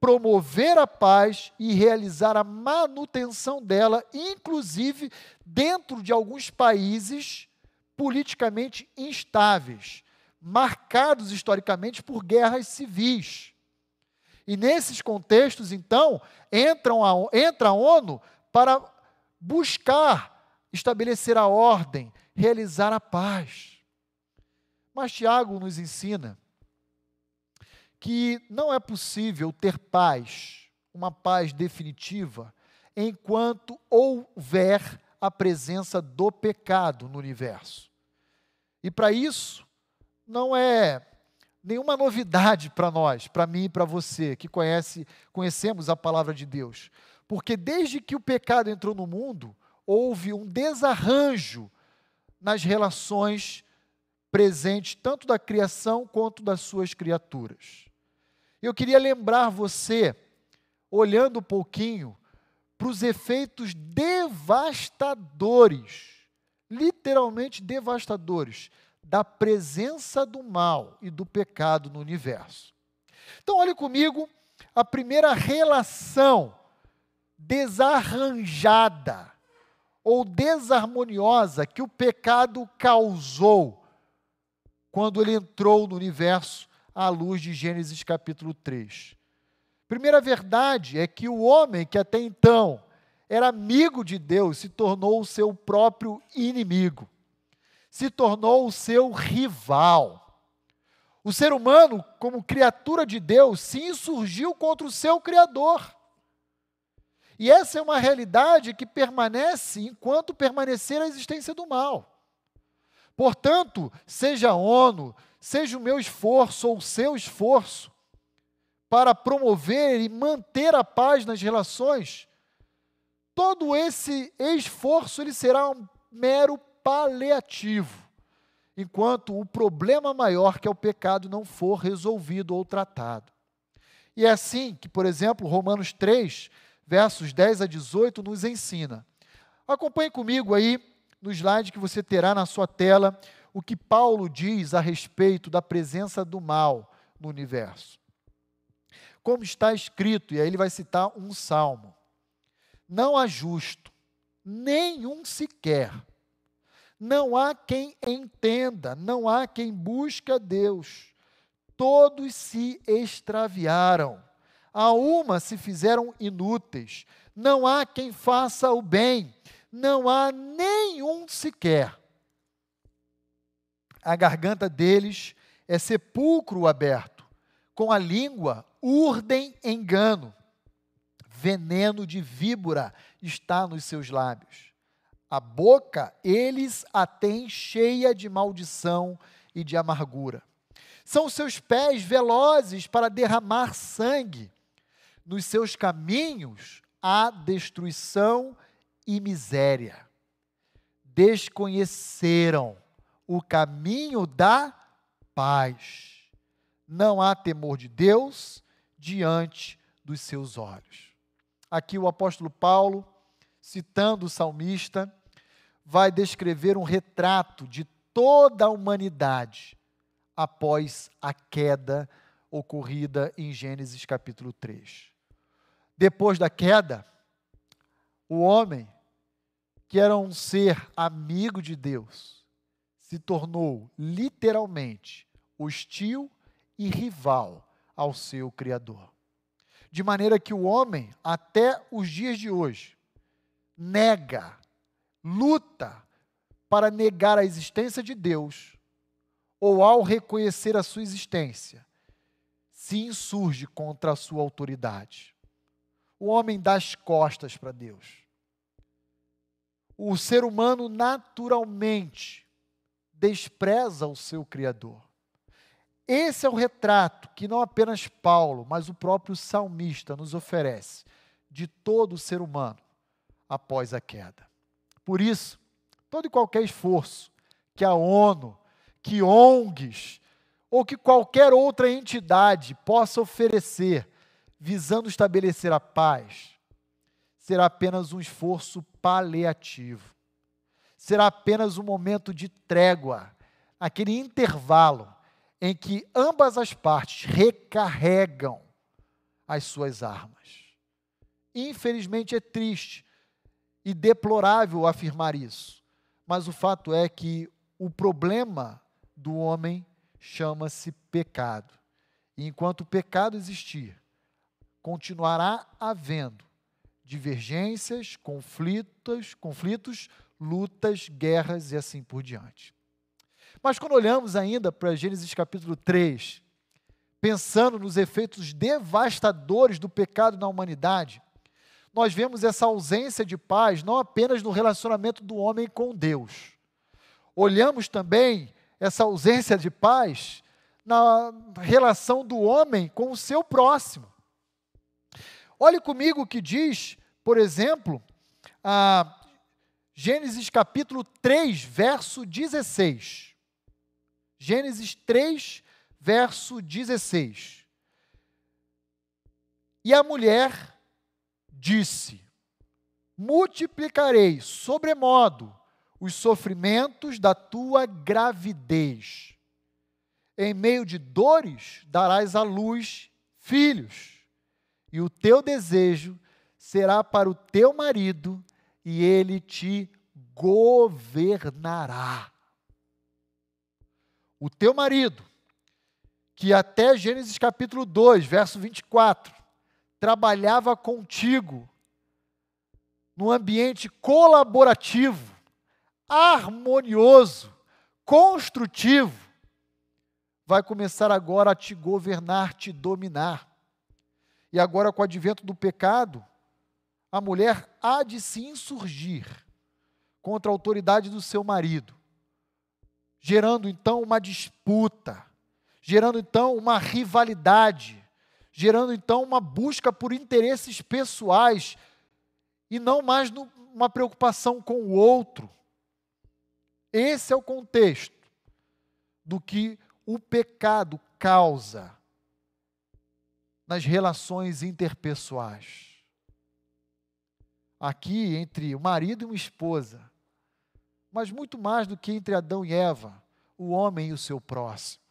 promover a paz e realizar a manutenção dela, inclusive dentro de alguns países politicamente instáveis, marcados historicamente por guerras civis. E nesses contextos, então, entram a, entra a ONU para buscar estabelecer a ordem, realizar a paz. Mas Tiago nos ensina que não é possível ter paz, uma paz definitiva, enquanto houver a presença do pecado no universo. E para isso, não é nenhuma novidade para nós, para mim e para você, que conhece, conhecemos a palavra de Deus. Porque desde que o pecado entrou no mundo, houve um desarranjo nas relações presentes, tanto da criação quanto das suas criaturas. Eu queria lembrar você, olhando um pouquinho, para os efeitos devastadores, literalmente devastadores, da presença do mal e do pecado no universo. Então, olhe comigo a primeira relação desarranjada ou desarmoniosa que o pecado causou quando ele entrou no universo à luz de Gênesis capítulo 3. Primeira verdade é que o homem que até então era amigo de Deus se tornou o seu próprio inimigo, se tornou o seu rival. O ser humano, como criatura de Deus, se insurgiu contra o seu Criador. E essa é uma realidade que permanece enquanto permanecer a existência do mal. Portanto, seja ONU, seja o meu esforço ou o seu esforço para promover e manter a paz nas relações, todo esse esforço ele será um mero paliativo, enquanto o problema maior que é o pecado não for resolvido ou tratado. E é assim que, por exemplo, Romanos 3, versos 10 a 18 nos ensina. Acompanhe comigo aí no slide que você terá na sua tela o que Paulo diz a respeito da presença do mal no universo. Como está escrito, e aí ele vai citar um salmo: Não há justo, nenhum sequer. Não há quem entenda, não há quem busca Deus. Todos se extraviaram, a uma se fizeram inúteis. Não há quem faça o bem, não há nenhum sequer a garganta deles é sepulcro aberto. Com a língua urdem engano. Veneno de víbora está nos seus lábios. A boca eles a têm cheia de maldição e de amargura. São seus pés velozes para derramar sangue. Nos seus caminhos há destruição e miséria. Desconheceram o caminho da paz. Não há temor de Deus diante dos seus olhos. Aqui o apóstolo Paulo, citando o salmista, vai descrever um retrato de toda a humanidade após a queda ocorrida em Gênesis capítulo 3. Depois da queda, o homem, que era um ser amigo de Deus, se tornou literalmente hostil e rival ao seu Criador. De maneira que o homem, até os dias de hoje, nega luta para negar a existência de Deus, ou ao reconhecer a sua existência, se insurge contra a sua autoridade. O homem dá as costas para Deus. O ser humano naturalmente despreza o seu Criador. Esse é o retrato que não apenas Paulo, mas o próprio salmista nos oferece de todo o ser humano após a queda. Por isso, todo e qualquer esforço que a ONU, que ONGs ou que qualquer outra entidade possa oferecer visando estabelecer a paz, será apenas um esforço paliativo. Será apenas um momento de trégua, aquele intervalo em que ambas as partes recarregam as suas armas. Infelizmente é triste e deplorável afirmar isso. Mas o fato é que o problema do homem chama-se pecado. E enquanto o pecado existir, continuará havendo divergências, conflitos, conflitos, lutas, guerras e assim por diante. Mas quando olhamos ainda para Gênesis capítulo 3, pensando nos efeitos devastadores do pecado na humanidade, nós vemos essa ausência de paz não apenas no relacionamento do homem com Deus. Olhamos também essa ausência de paz na relação do homem com o seu próximo. Olhe comigo o que diz, por exemplo, Gênesis capítulo 3, verso 16. Gênesis 3, verso 16. E a mulher disse: Multiplicarei sobremodo os sofrimentos da tua gravidez. Em meio de dores darás à luz filhos, e o teu desejo será para o teu marido, e ele te governará. O teu marido, que até Gênesis capítulo 2, verso 24, trabalhava contigo num ambiente colaborativo, harmonioso, construtivo, vai começar agora a te governar, te dominar. E agora, com o advento do pecado, a mulher há de se insurgir contra a autoridade do seu marido, gerando então uma disputa, gerando então uma rivalidade, gerando então uma busca por interesses pessoais e não mais uma preocupação com o outro. Esse é o contexto do que o pecado causa nas relações interpessoais. Aqui, entre o marido e uma esposa, mas muito mais do que entre Adão e Eva, o homem e o seu próximo.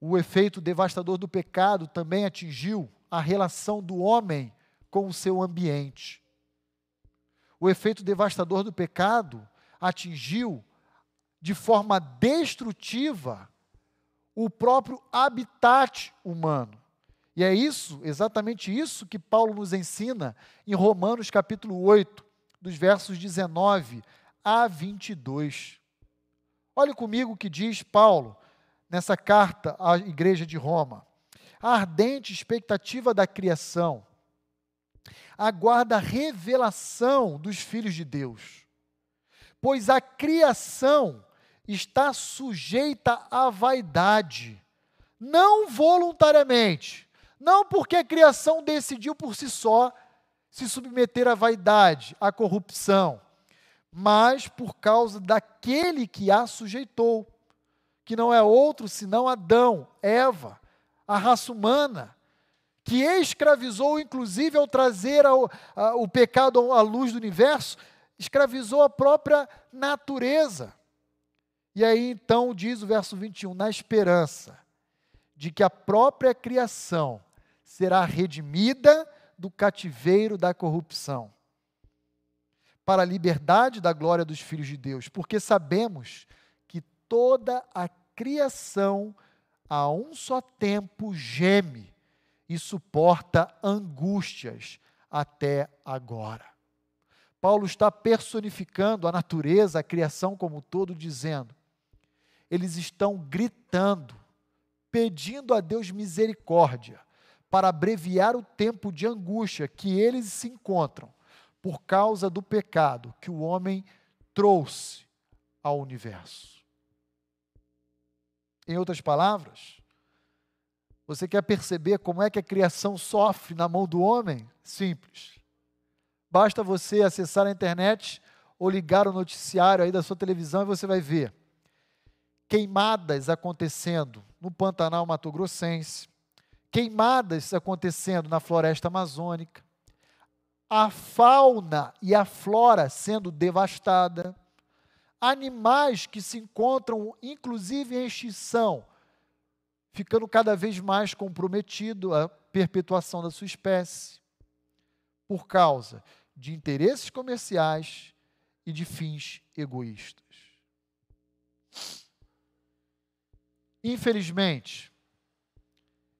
O efeito devastador do pecado também atingiu a relação do homem com o seu ambiente. O efeito devastador do pecado atingiu de forma destrutiva o próprio habitat humano. E é isso, exatamente isso que Paulo nos ensina em Romanos capítulo 8, dos versos 19 a 22. Olhe comigo o que diz Paulo nessa carta à igreja de Roma. A ardente expectativa da criação aguarda a revelação dos filhos de Deus, pois a criação está sujeita à vaidade, não voluntariamente, não porque a criação decidiu por si só se submeter à vaidade, à corrupção, mas por causa daquele que a sujeitou, que não é outro senão Adão, Eva, a raça humana, que escravizou, inclusive, ao trazer ao, a, o pecado à luz do universo, escravizou a própria natureza. E aí então diz o verso 21, na esperança de que a própria criação será redimida do cativeiro da corrupção, para a liberdade da glória dos filhos de Deus, porque sabemos que toda a criação a um só tempo geme e suporta angústias até agora. Paulo está personificando a natureza, a criação como um todo, dizendo: eles estão gritando, pedindo a Deus misericórdia, para abreviar o tempo de angústia que eles se encontram por causa do pecado que o homem trouxe ao universo. Em outras palavras, você quer perceber como é que a criação sofre na mão do homem? Simples. Basta você acessar a internet ou ligar o noticiário aí da sua televisão e você vai ver queimadas acontecendo no Pantanal Mato Grossense, queimadas acontecendo na floresta amazônica, a fauna e a flora sendo devastada, animais que se encontram inclusive em extinção, ficando cada vez mais comprometido a perpetuação da sua espécie, por causa de interesses comerciais e de fins egoístas. Infelizmente,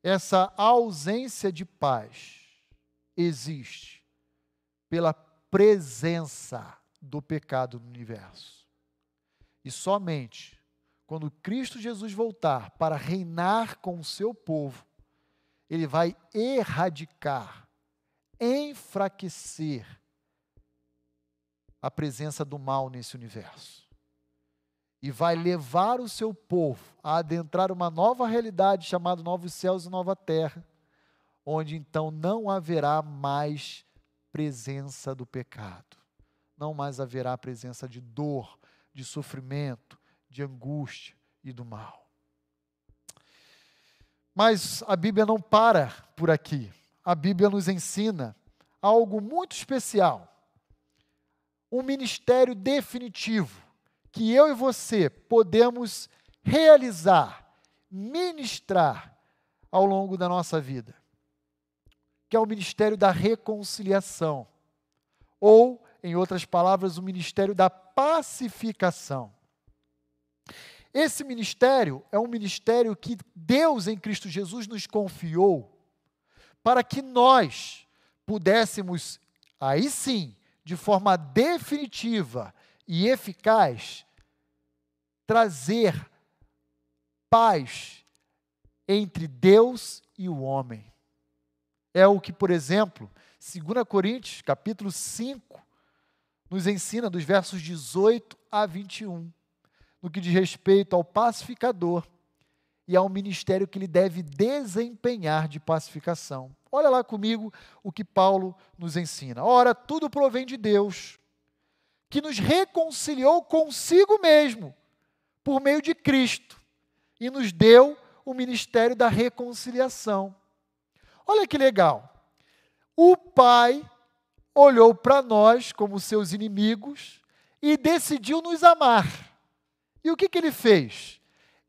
essa ausência de paz existe pela presença do pecado no universo. E somente quando Cristo Jesus voltar para reinar com o seu povo, ele vai erradicar, enfraquecer a presença do mal nesse universo e vai levar o seu povo a adentrar uma nova realidade chamada novos céus e nova terra, onde então não haverá mais presença do pecado, não mais haverá presença de dor, de sofrimento, de angústia e do mal. Mas a Bíblia não para por aqui. A Bíblia nos ensina algo muito especial. Um ministério definitivo que eu e você podemos realizar, ministrar ao longo da nossa vida, que é o ministério da reconciliação, ou, em outras palavras, o ministério da pacificação. Esse ministério é um ministério que Deus em Cristo Jesus nos confiou para que nós pudéssemos, aí sim, de forma definitiva e eficaz trazer paz entre Deus e o homem. É o que, por exemplo, 2 Coríntios, capítulo 5, nos ensina dos versos 18 a 21, no que diz respeito ao pacificador e ao ministério que ele deve desempenhar de pacificação. Olha lá comigo o que Paulo nos ensina. Ora, tudo provém de Deus, que nos reconciliou consigo mesmo, por meio de Cristo, e nos deu o ministério da reconciliação. Olha que legal. O Pai olhou para nós como seus inimigos e decidiu nos amar. E o que, que ele fez?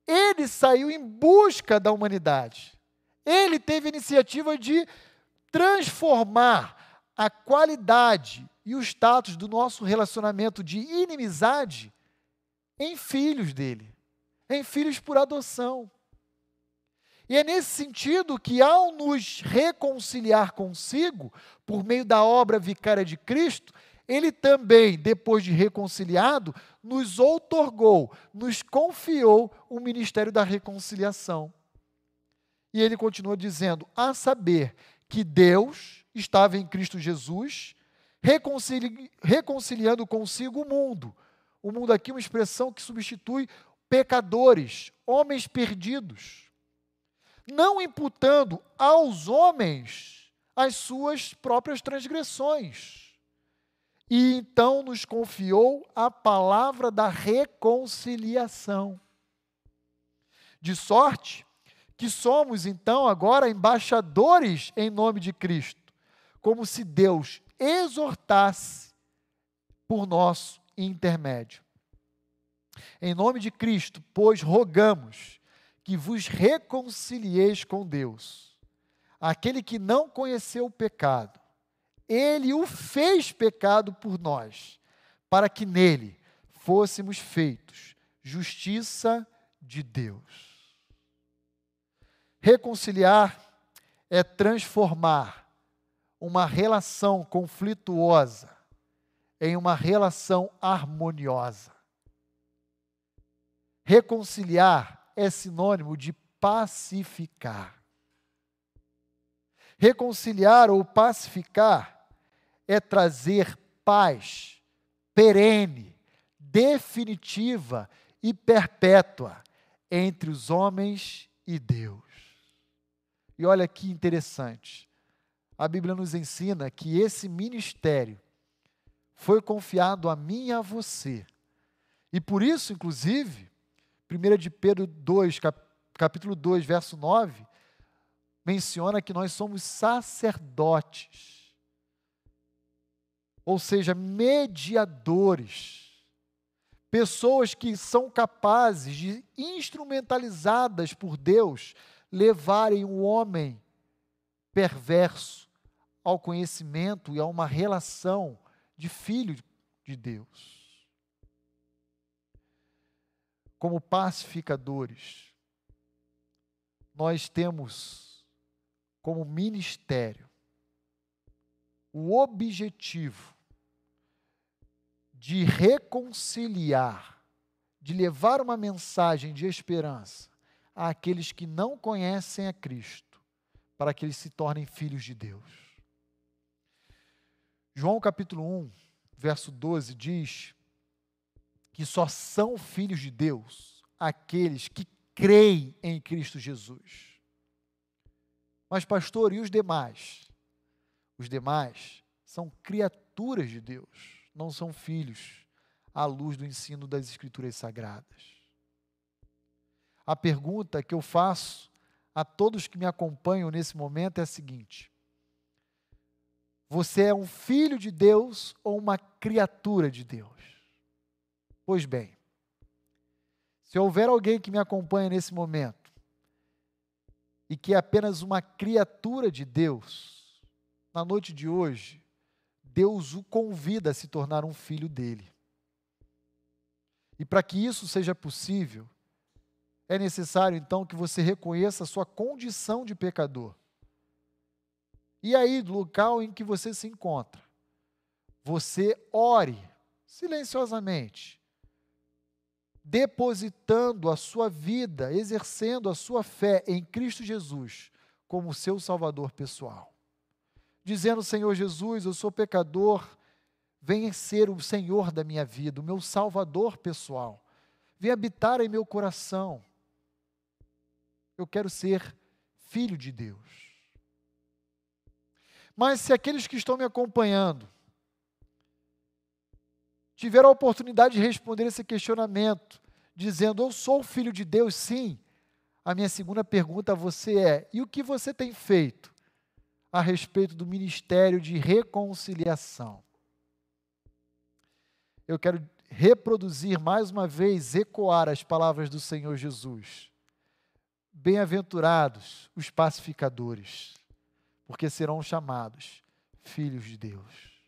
Ele saiu em busca da humanidade. Ele teve a iniciativa de transformar a qualidade e o status do nosso relacionamento de inimizade em filhos dele, em filhos por adoção. E é nesse sentido que, ao nos reconciliar consigo, por meio da obra vicária de Cristo, ele também, depois de reconciliado, nos outorgou, nos confiou o ministério da reconciliação. E ele continua dizendo: a saber que Deus estava em Cristo Jesus, reconcili reconciliando consigo o mundo. O mundo aqui é uma expressão que substitui pecadores, homens perdidos, não imputando aos homens as suas próprias transgressões e então nos confiou a palavra da reconciliação. De sorte que somos então agora embaixadores em nome de Cristo, como se Deus exortasse por nosso intermédio. Em nome de Cristo, pois rogamos que vos reconcilieis com Deus. Aquele que não conheceu o pecado, ele o fez pecado por nós, para que nele fôssemos feitos justiça de Deus. Reconciliar é transformar uma relação conflituosa em uma relação harmoniosa. Reconciliar é sinônimo de pacificar. Reconciliar ou pacificar é trazer paz perene, definitiva e perpétua entre os homens e Deus. E olha que interessante. A Bíblia nos ensina que esse ministério foi confiado a mim e a você. E por isso, inclusive, 1 de Pedro 2, capítulo 2, verso 9, menciona que nós somos sacerdotes ou seja, mediadores, pessoas que são capazes de, instrumentalizadas por Deus, levarem o homem perverso ao conhecimento e a uma relação de filho de Deus. Como pacificadores, nós temos como ministério o objetivo de reconciliar, de levar uma mensagem de esperança àqueles que não conhecem a Cristo, para que eles se tornem filhos de Deus. João capítulo 1, verso 12 diz que só são filhos de Deus aqueles que creem em Cristo Jesus. Mas, pastor, e os demais? Os demais são criaturas de Deus não são filhos, à luz do ensino das Escrituras Sagradas. A pergunta que eu faço a todos que me acompanham nesse momento é a seguinte: Você é um filho de Deus ou uma criatura de Deus? Pois bem, se houver alguém que me acompanha nesse momento e que é apenas uma criatura de Deus, na noite de hoje, Deus o convida a se tornar um filho dele. E para que isso seja possível, é necessário então que você reconheça a sua condição de pecador. E aí, do local em que você se encontra, você ore silenciosamente, depositando a sua vida, exercendo a sua fé em Cristo Jesus como seu Salvador pessoal dizendo: Senhor Jesus, eu sou pecador, venha ser o Senhor da minha vida, o meu Salvador pessoal. Venha habitar em meu coração. Eu quero ser filho de Deus. Mas se aqueles que estão me acompanhando tiveram a oportunidade de responder esse questionamento, dizendo: Eu sou filho de Deus, sim. A minha segunda pergunta a você é: e o que você tem feito a respeito do ministério de reconciliação. Eu quero reproduzir mais uma vez, ecoar as palavras do Senhor Jesus. Bem-aventurados os pacificadores, porque serão chamados filhos de Deus.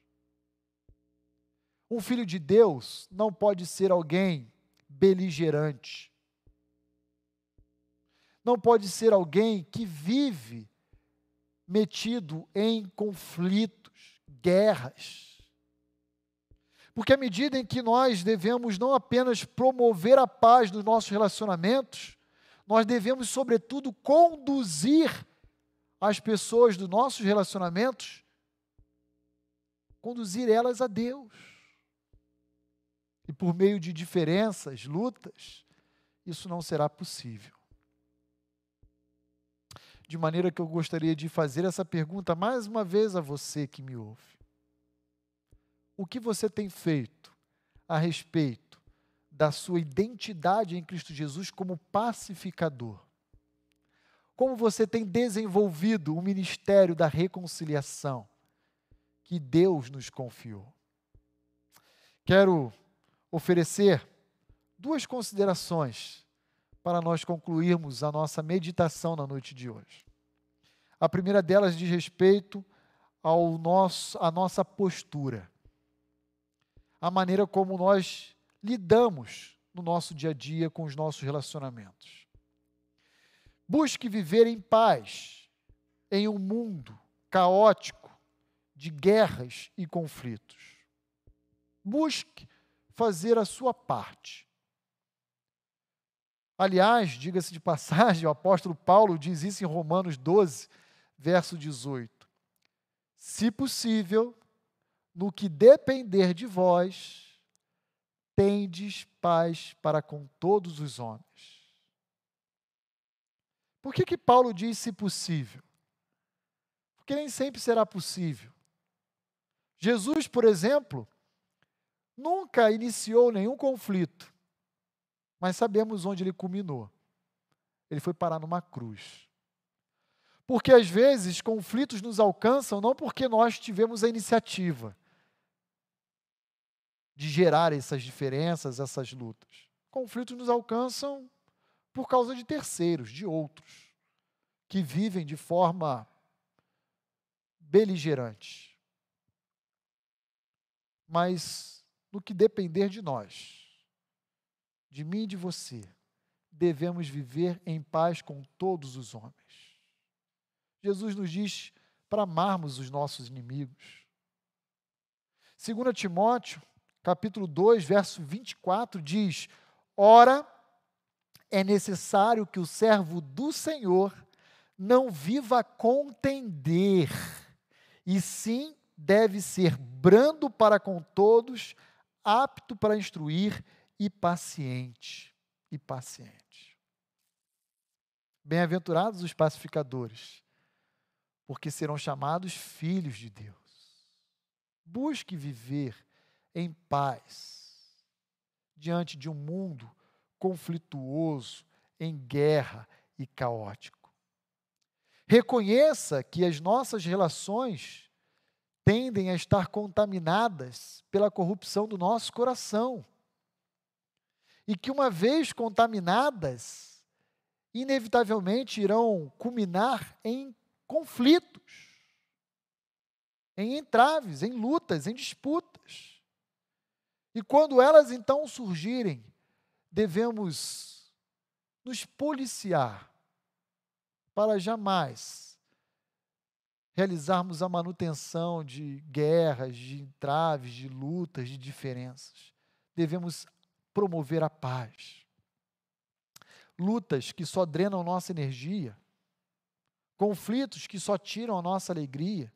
Um filho de Deus não pode ser alguém beligerante. Não pode ser alguém que vive metido em conflitos, guerras. Porque à medida em que nós devemos não apenas promover a paz nos nossos relacionamentos, nós devemos, sobretudo, conduzir as pessoas dos nossos relacionamentos, conduzir elas a Deus. E por meio de diferenças, lutas, isso não será possível. De maneira que eu gostaria de fazer essa pergunta mais uma vez a você que me ouve. O que você tem feito a respeito da sua identidade em Cristo Jesus como pacificador? Como você tem desenvolvido o ministério da reconciliação que Deus nos confiou? Quero oferecer duas considerações para nós concluirmos a nossa meditação na noite de hoje. A primeira delas diz respeito ao nosso, à nossa postura, a maneira como nós lidamos no nosso dia a dia com os nossos relacionamentos. Busque viver em paz em um mundo caótico de guerras e conflitos. Busque fazer a sua parte. Aliás, diga-se de passagem, o apóstolo Paulo diz isso em Romanos 12, verso 18. Se possível, no que depender de vós, tendes paz para com todos os homens. Por que, que Paulo diz se possível? Porque nem sempre será possível. Jesus, por exemplo, nunca iniciou nenhum conflito, mas sabemos onde ele culminou. Ele foi parar numa cruz. Porque às vezes conflitos nos alcançam não porque nós tivemos a iniciativa de gerar essas diferenças, essas lutas. Conflitos nos alcançam por causa de terceiros, de outros, que vivem de forma beligerante. Mas no que depender de nós, de mim e de você, devemos viver em paz com todos os homens. Jesus nos diz para amarmos os nossos inimigos. 2 Timóteo, capítulo 2, verso 24 diz: Ora, é necessário que o servo do Senhor não viva a contender, e sim deve ser brando para com todos, apto para instruir e paciente. E paciente. Bem-aventurados os pacificadores, porque serão chamados filhos de Deus. Busque viver em paz diante de um mundo conflituoso, em guerra e caótico. Reconheça que as nossas relações tendem a estar contaminadas pela corrupção do nosso coração. E que, uma vez contaminadas, inevitavelmente irão culminar em conflitos, em entraves, em lutas, em disputas. E quando elas então surgirem, devemos nos policiar para jamais realizarmos a manutenção de guerras, de entraves, de lutas, de diferenças. Devemos promover a paz. Lutas que só drenam nossa energia, conflitos que só tiram a nossa alegria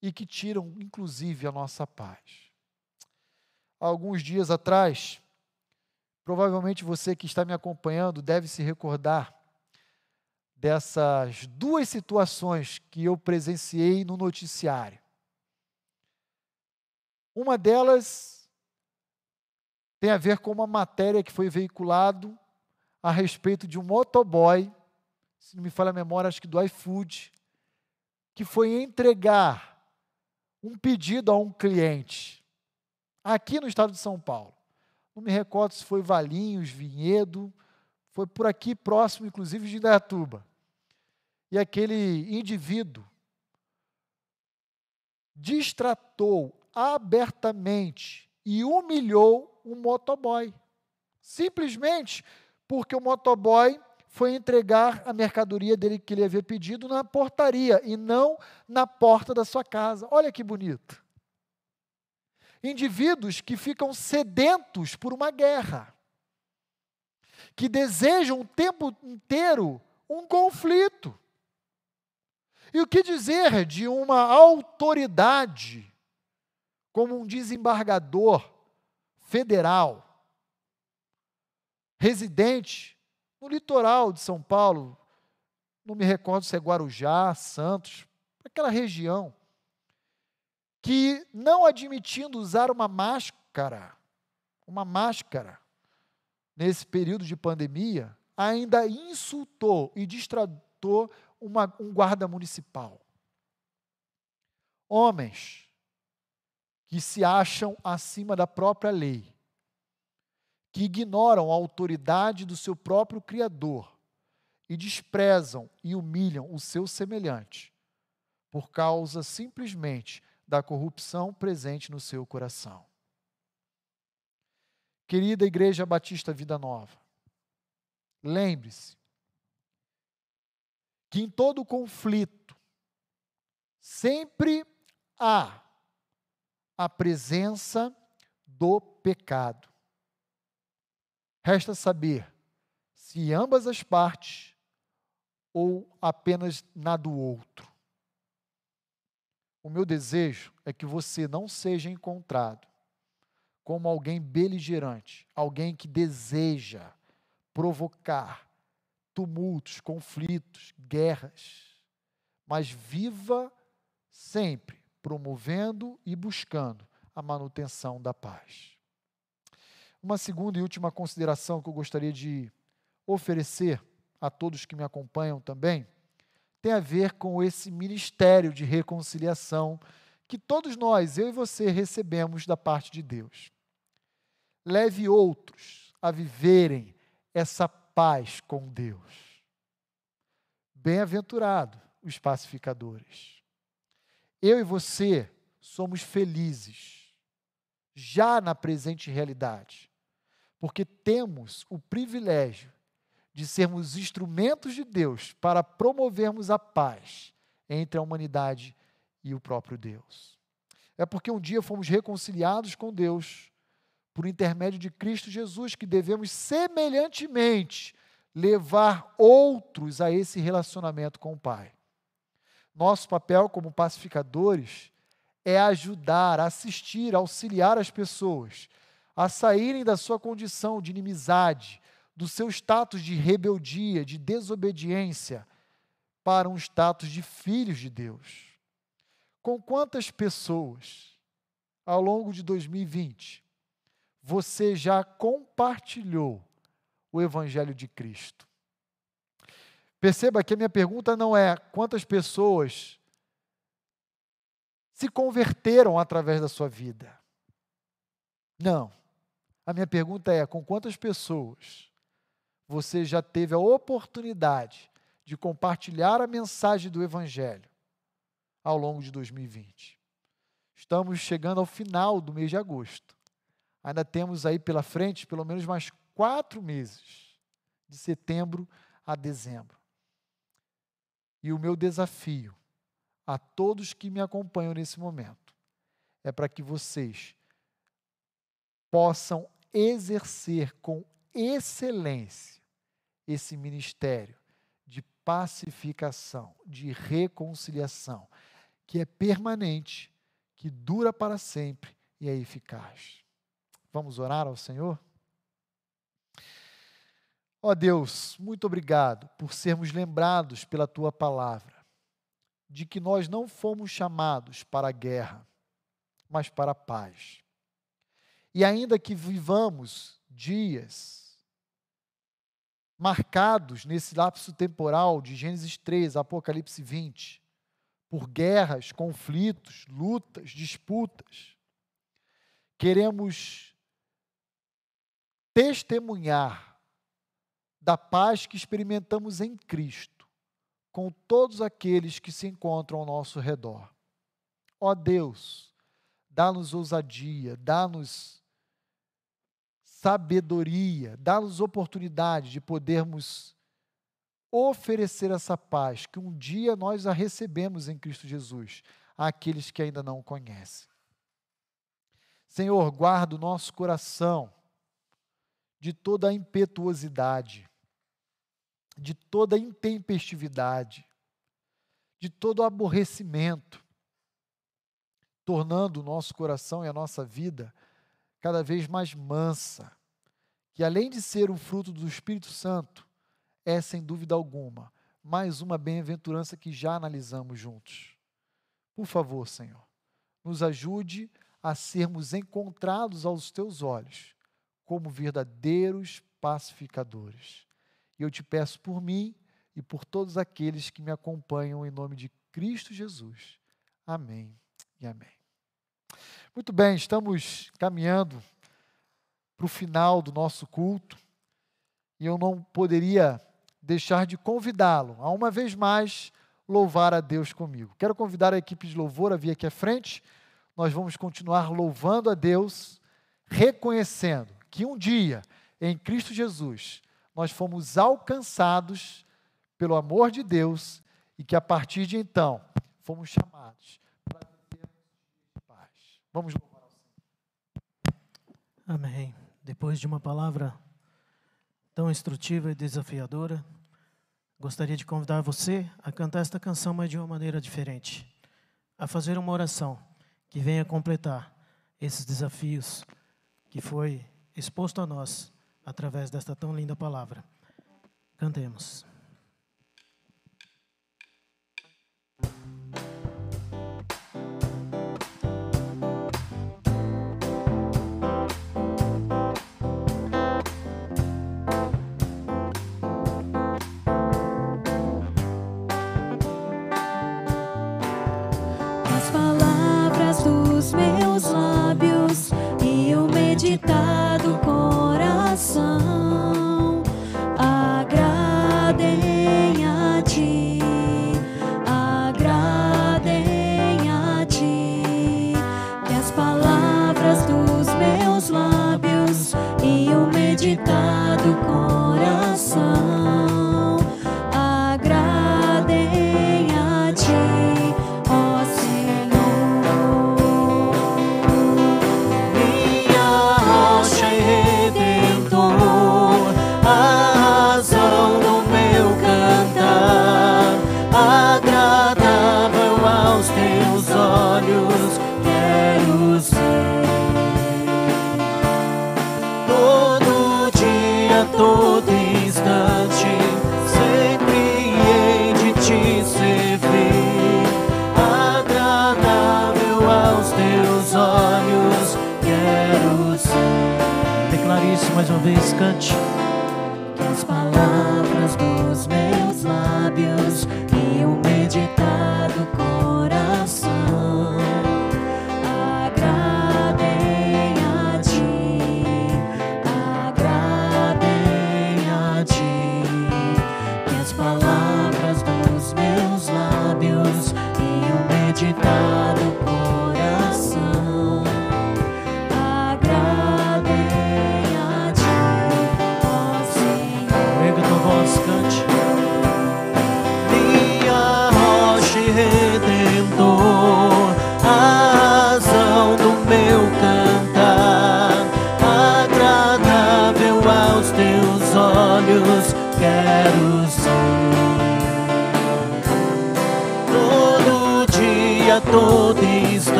e que tiram, inclusive, a nossa paz. Alguns dias atrás, Provavelmente você que está me acompanhando deve se recordar dessas duas situações que eu presenciei no noticiário. Uma delas tem a ver com uma matéria que foi veiculado a respeito de um motoboy, se não me falha a memória, acho que do iFood, que foi entregar um pedido a um cliente aqui no estado de São Paulo. Não me recordo se foi Valinhos, Vinhedo, foi por aqui próximo, inclusive, de Indaiatuba. E aquele indivíduo distratou abertamente e humilhou um motoboy. Simplesmente porque o motoboy foi entregar a mercadoria dele que ele havia pedido na portaria e não na porta da sua casa. Olha que bonito. Indivíduos que ficam sedentos por uma guerra, que desejam o tempo inteiro um conflito. E o que dizer de uma autoridade como um desembargador federal, residente no litoral de São Paulo, não me recordo se é Guarujá, Santos, aquela região, que não admitindo usar uma máscara, uma máscara, nesse período de pandemia, ainda insultou e distratou uma, um guarda municipal. Homens que se acham acima da própria lei, que ignoram a autoridade do seu próprio Criador e desprezam e humilham o seu semelhante, por causa simplesmente da corrupção presente no seu coração. Querida Igreja Batista Vida Nova, lembre-se que em todo conflito sempre há a presença do pecado. Resta saber se ambas as partes ou apenas na do outro. O meu desejo é que você não seja encontrado como alguém beligerante, alguém que deseja provocar tumultos, conflitos, guerras, mas viva sempre promovendo e buscando a manutenção da paz. Uma segunda e última consideração que eu gostaria de oferecer a todos que me acompanham também tem a ver com esse ministério de reconciliação que todos nós, eu e você, recebemos da parte de Deus. Leve outros a viverem essa paz com Deus. Bem-aventurado os pacificadores. Eu e você somos felizes, já na presente realidade, porque temos o privilégio de sermos instrumentos de Deus para promovermos a paz entre a humanidade e o próprio Deus. É porque um dia fomos reconciliados com Deus por intermédio de Cristo Jesus que devemos semelhantemente levar outros a esse relacionamento com o Pai. Nosso papel como pacificadores é ajudar, assistir, auxiliar as pessoas a saírem da sua condição de inimizade, do seu status de rebeldia, de desobediência, para um status de filhos de Deus. Com quantas pessoas, ao longo de 2020, você já compartilhou o Evangelho de Cristo? Perceba que a minha pergunta não é quantas pessoas se converteram através da sua vida. Não. A minha pergunta é: com quantas pessoas você já teve a oportunidade de compartilhar a mensagem do Evangelho ao longo de 2020. Estamos chegando ao final do mês de agosto. Ainda temos aí pela frente pelo menos mais quatro meses, de setembro a dezembro. E o meu desafio a todos que me acompanham nesse momento é para que vocês possam exercer com excelência esse ministério de pacificação, de reconciliação, que é permanente, que dura para sempre e é eficaz. Vamos orar ao Senhor? Ó oh Deus, muito obrigado por sermos lembrados pela tua palavra, de que nós não fomos chamados para a guerra, mas para a paz. E ainda que vivamos dias marcados nesse lapso temporal de Gênesis 3 Apocalipse 20, por guerras, conflitos, lutas, disputas. Queremos testemunhar da paz que experimentamos em Cristo com todos aqueles que se encontram ao nosso redor. Ó Deus, dá-nos ousadia, dá-nos sabedoria, dá-nos oportunidade de podermos oferecer essa paz que um dia nós a recebemos em Cristo Jesus àqueles que ainda não o conhecem. Senhor, guarda o nosso coração de toda a impetuosidade, de toda a intempestividade, de todo o aborrecimento, tornando o nosso coração e a nossa vida cada vez mais mansa, que além de ser o fruto do Espírito Santo, é sem dúvida alguma mais uma bem-aventurança que já analisamos juntos. Por favor, Senhor, nos ajude a sermos encontrados aos teus olhos como verdadeiros pacificadores. E eu te peço por mim e por todos aqueles que me acompanham em nome de Cristo Jesus. Amém e amém. Muito bem, estamos caminhando para o final do nosso culto e eu não poderia deixar de convidá-lo a uma vez mais louvar a Deus comigo. Quero convidar a equipe de louvor a vir aqui à frente. Nós vamos continuar louvando a Deus, reconhecendo que um dia, em Cristo Jesus, nós fomos alcançados pelo amor de Deus e que a partir de então fomos chamados. Vamos louvar ao Senhor.
Amém. Depois de uma palavra tão instrutiva e desafiadora, gostaria de convidar você a cantar esta canção, mas de uma maneira diferente, a fazer uma oração que venha completar esses desafios que foi exposto a nós através desta tão linda palavra. Cantemos.
Palavras dos meus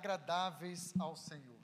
agradáveis ao Senhor.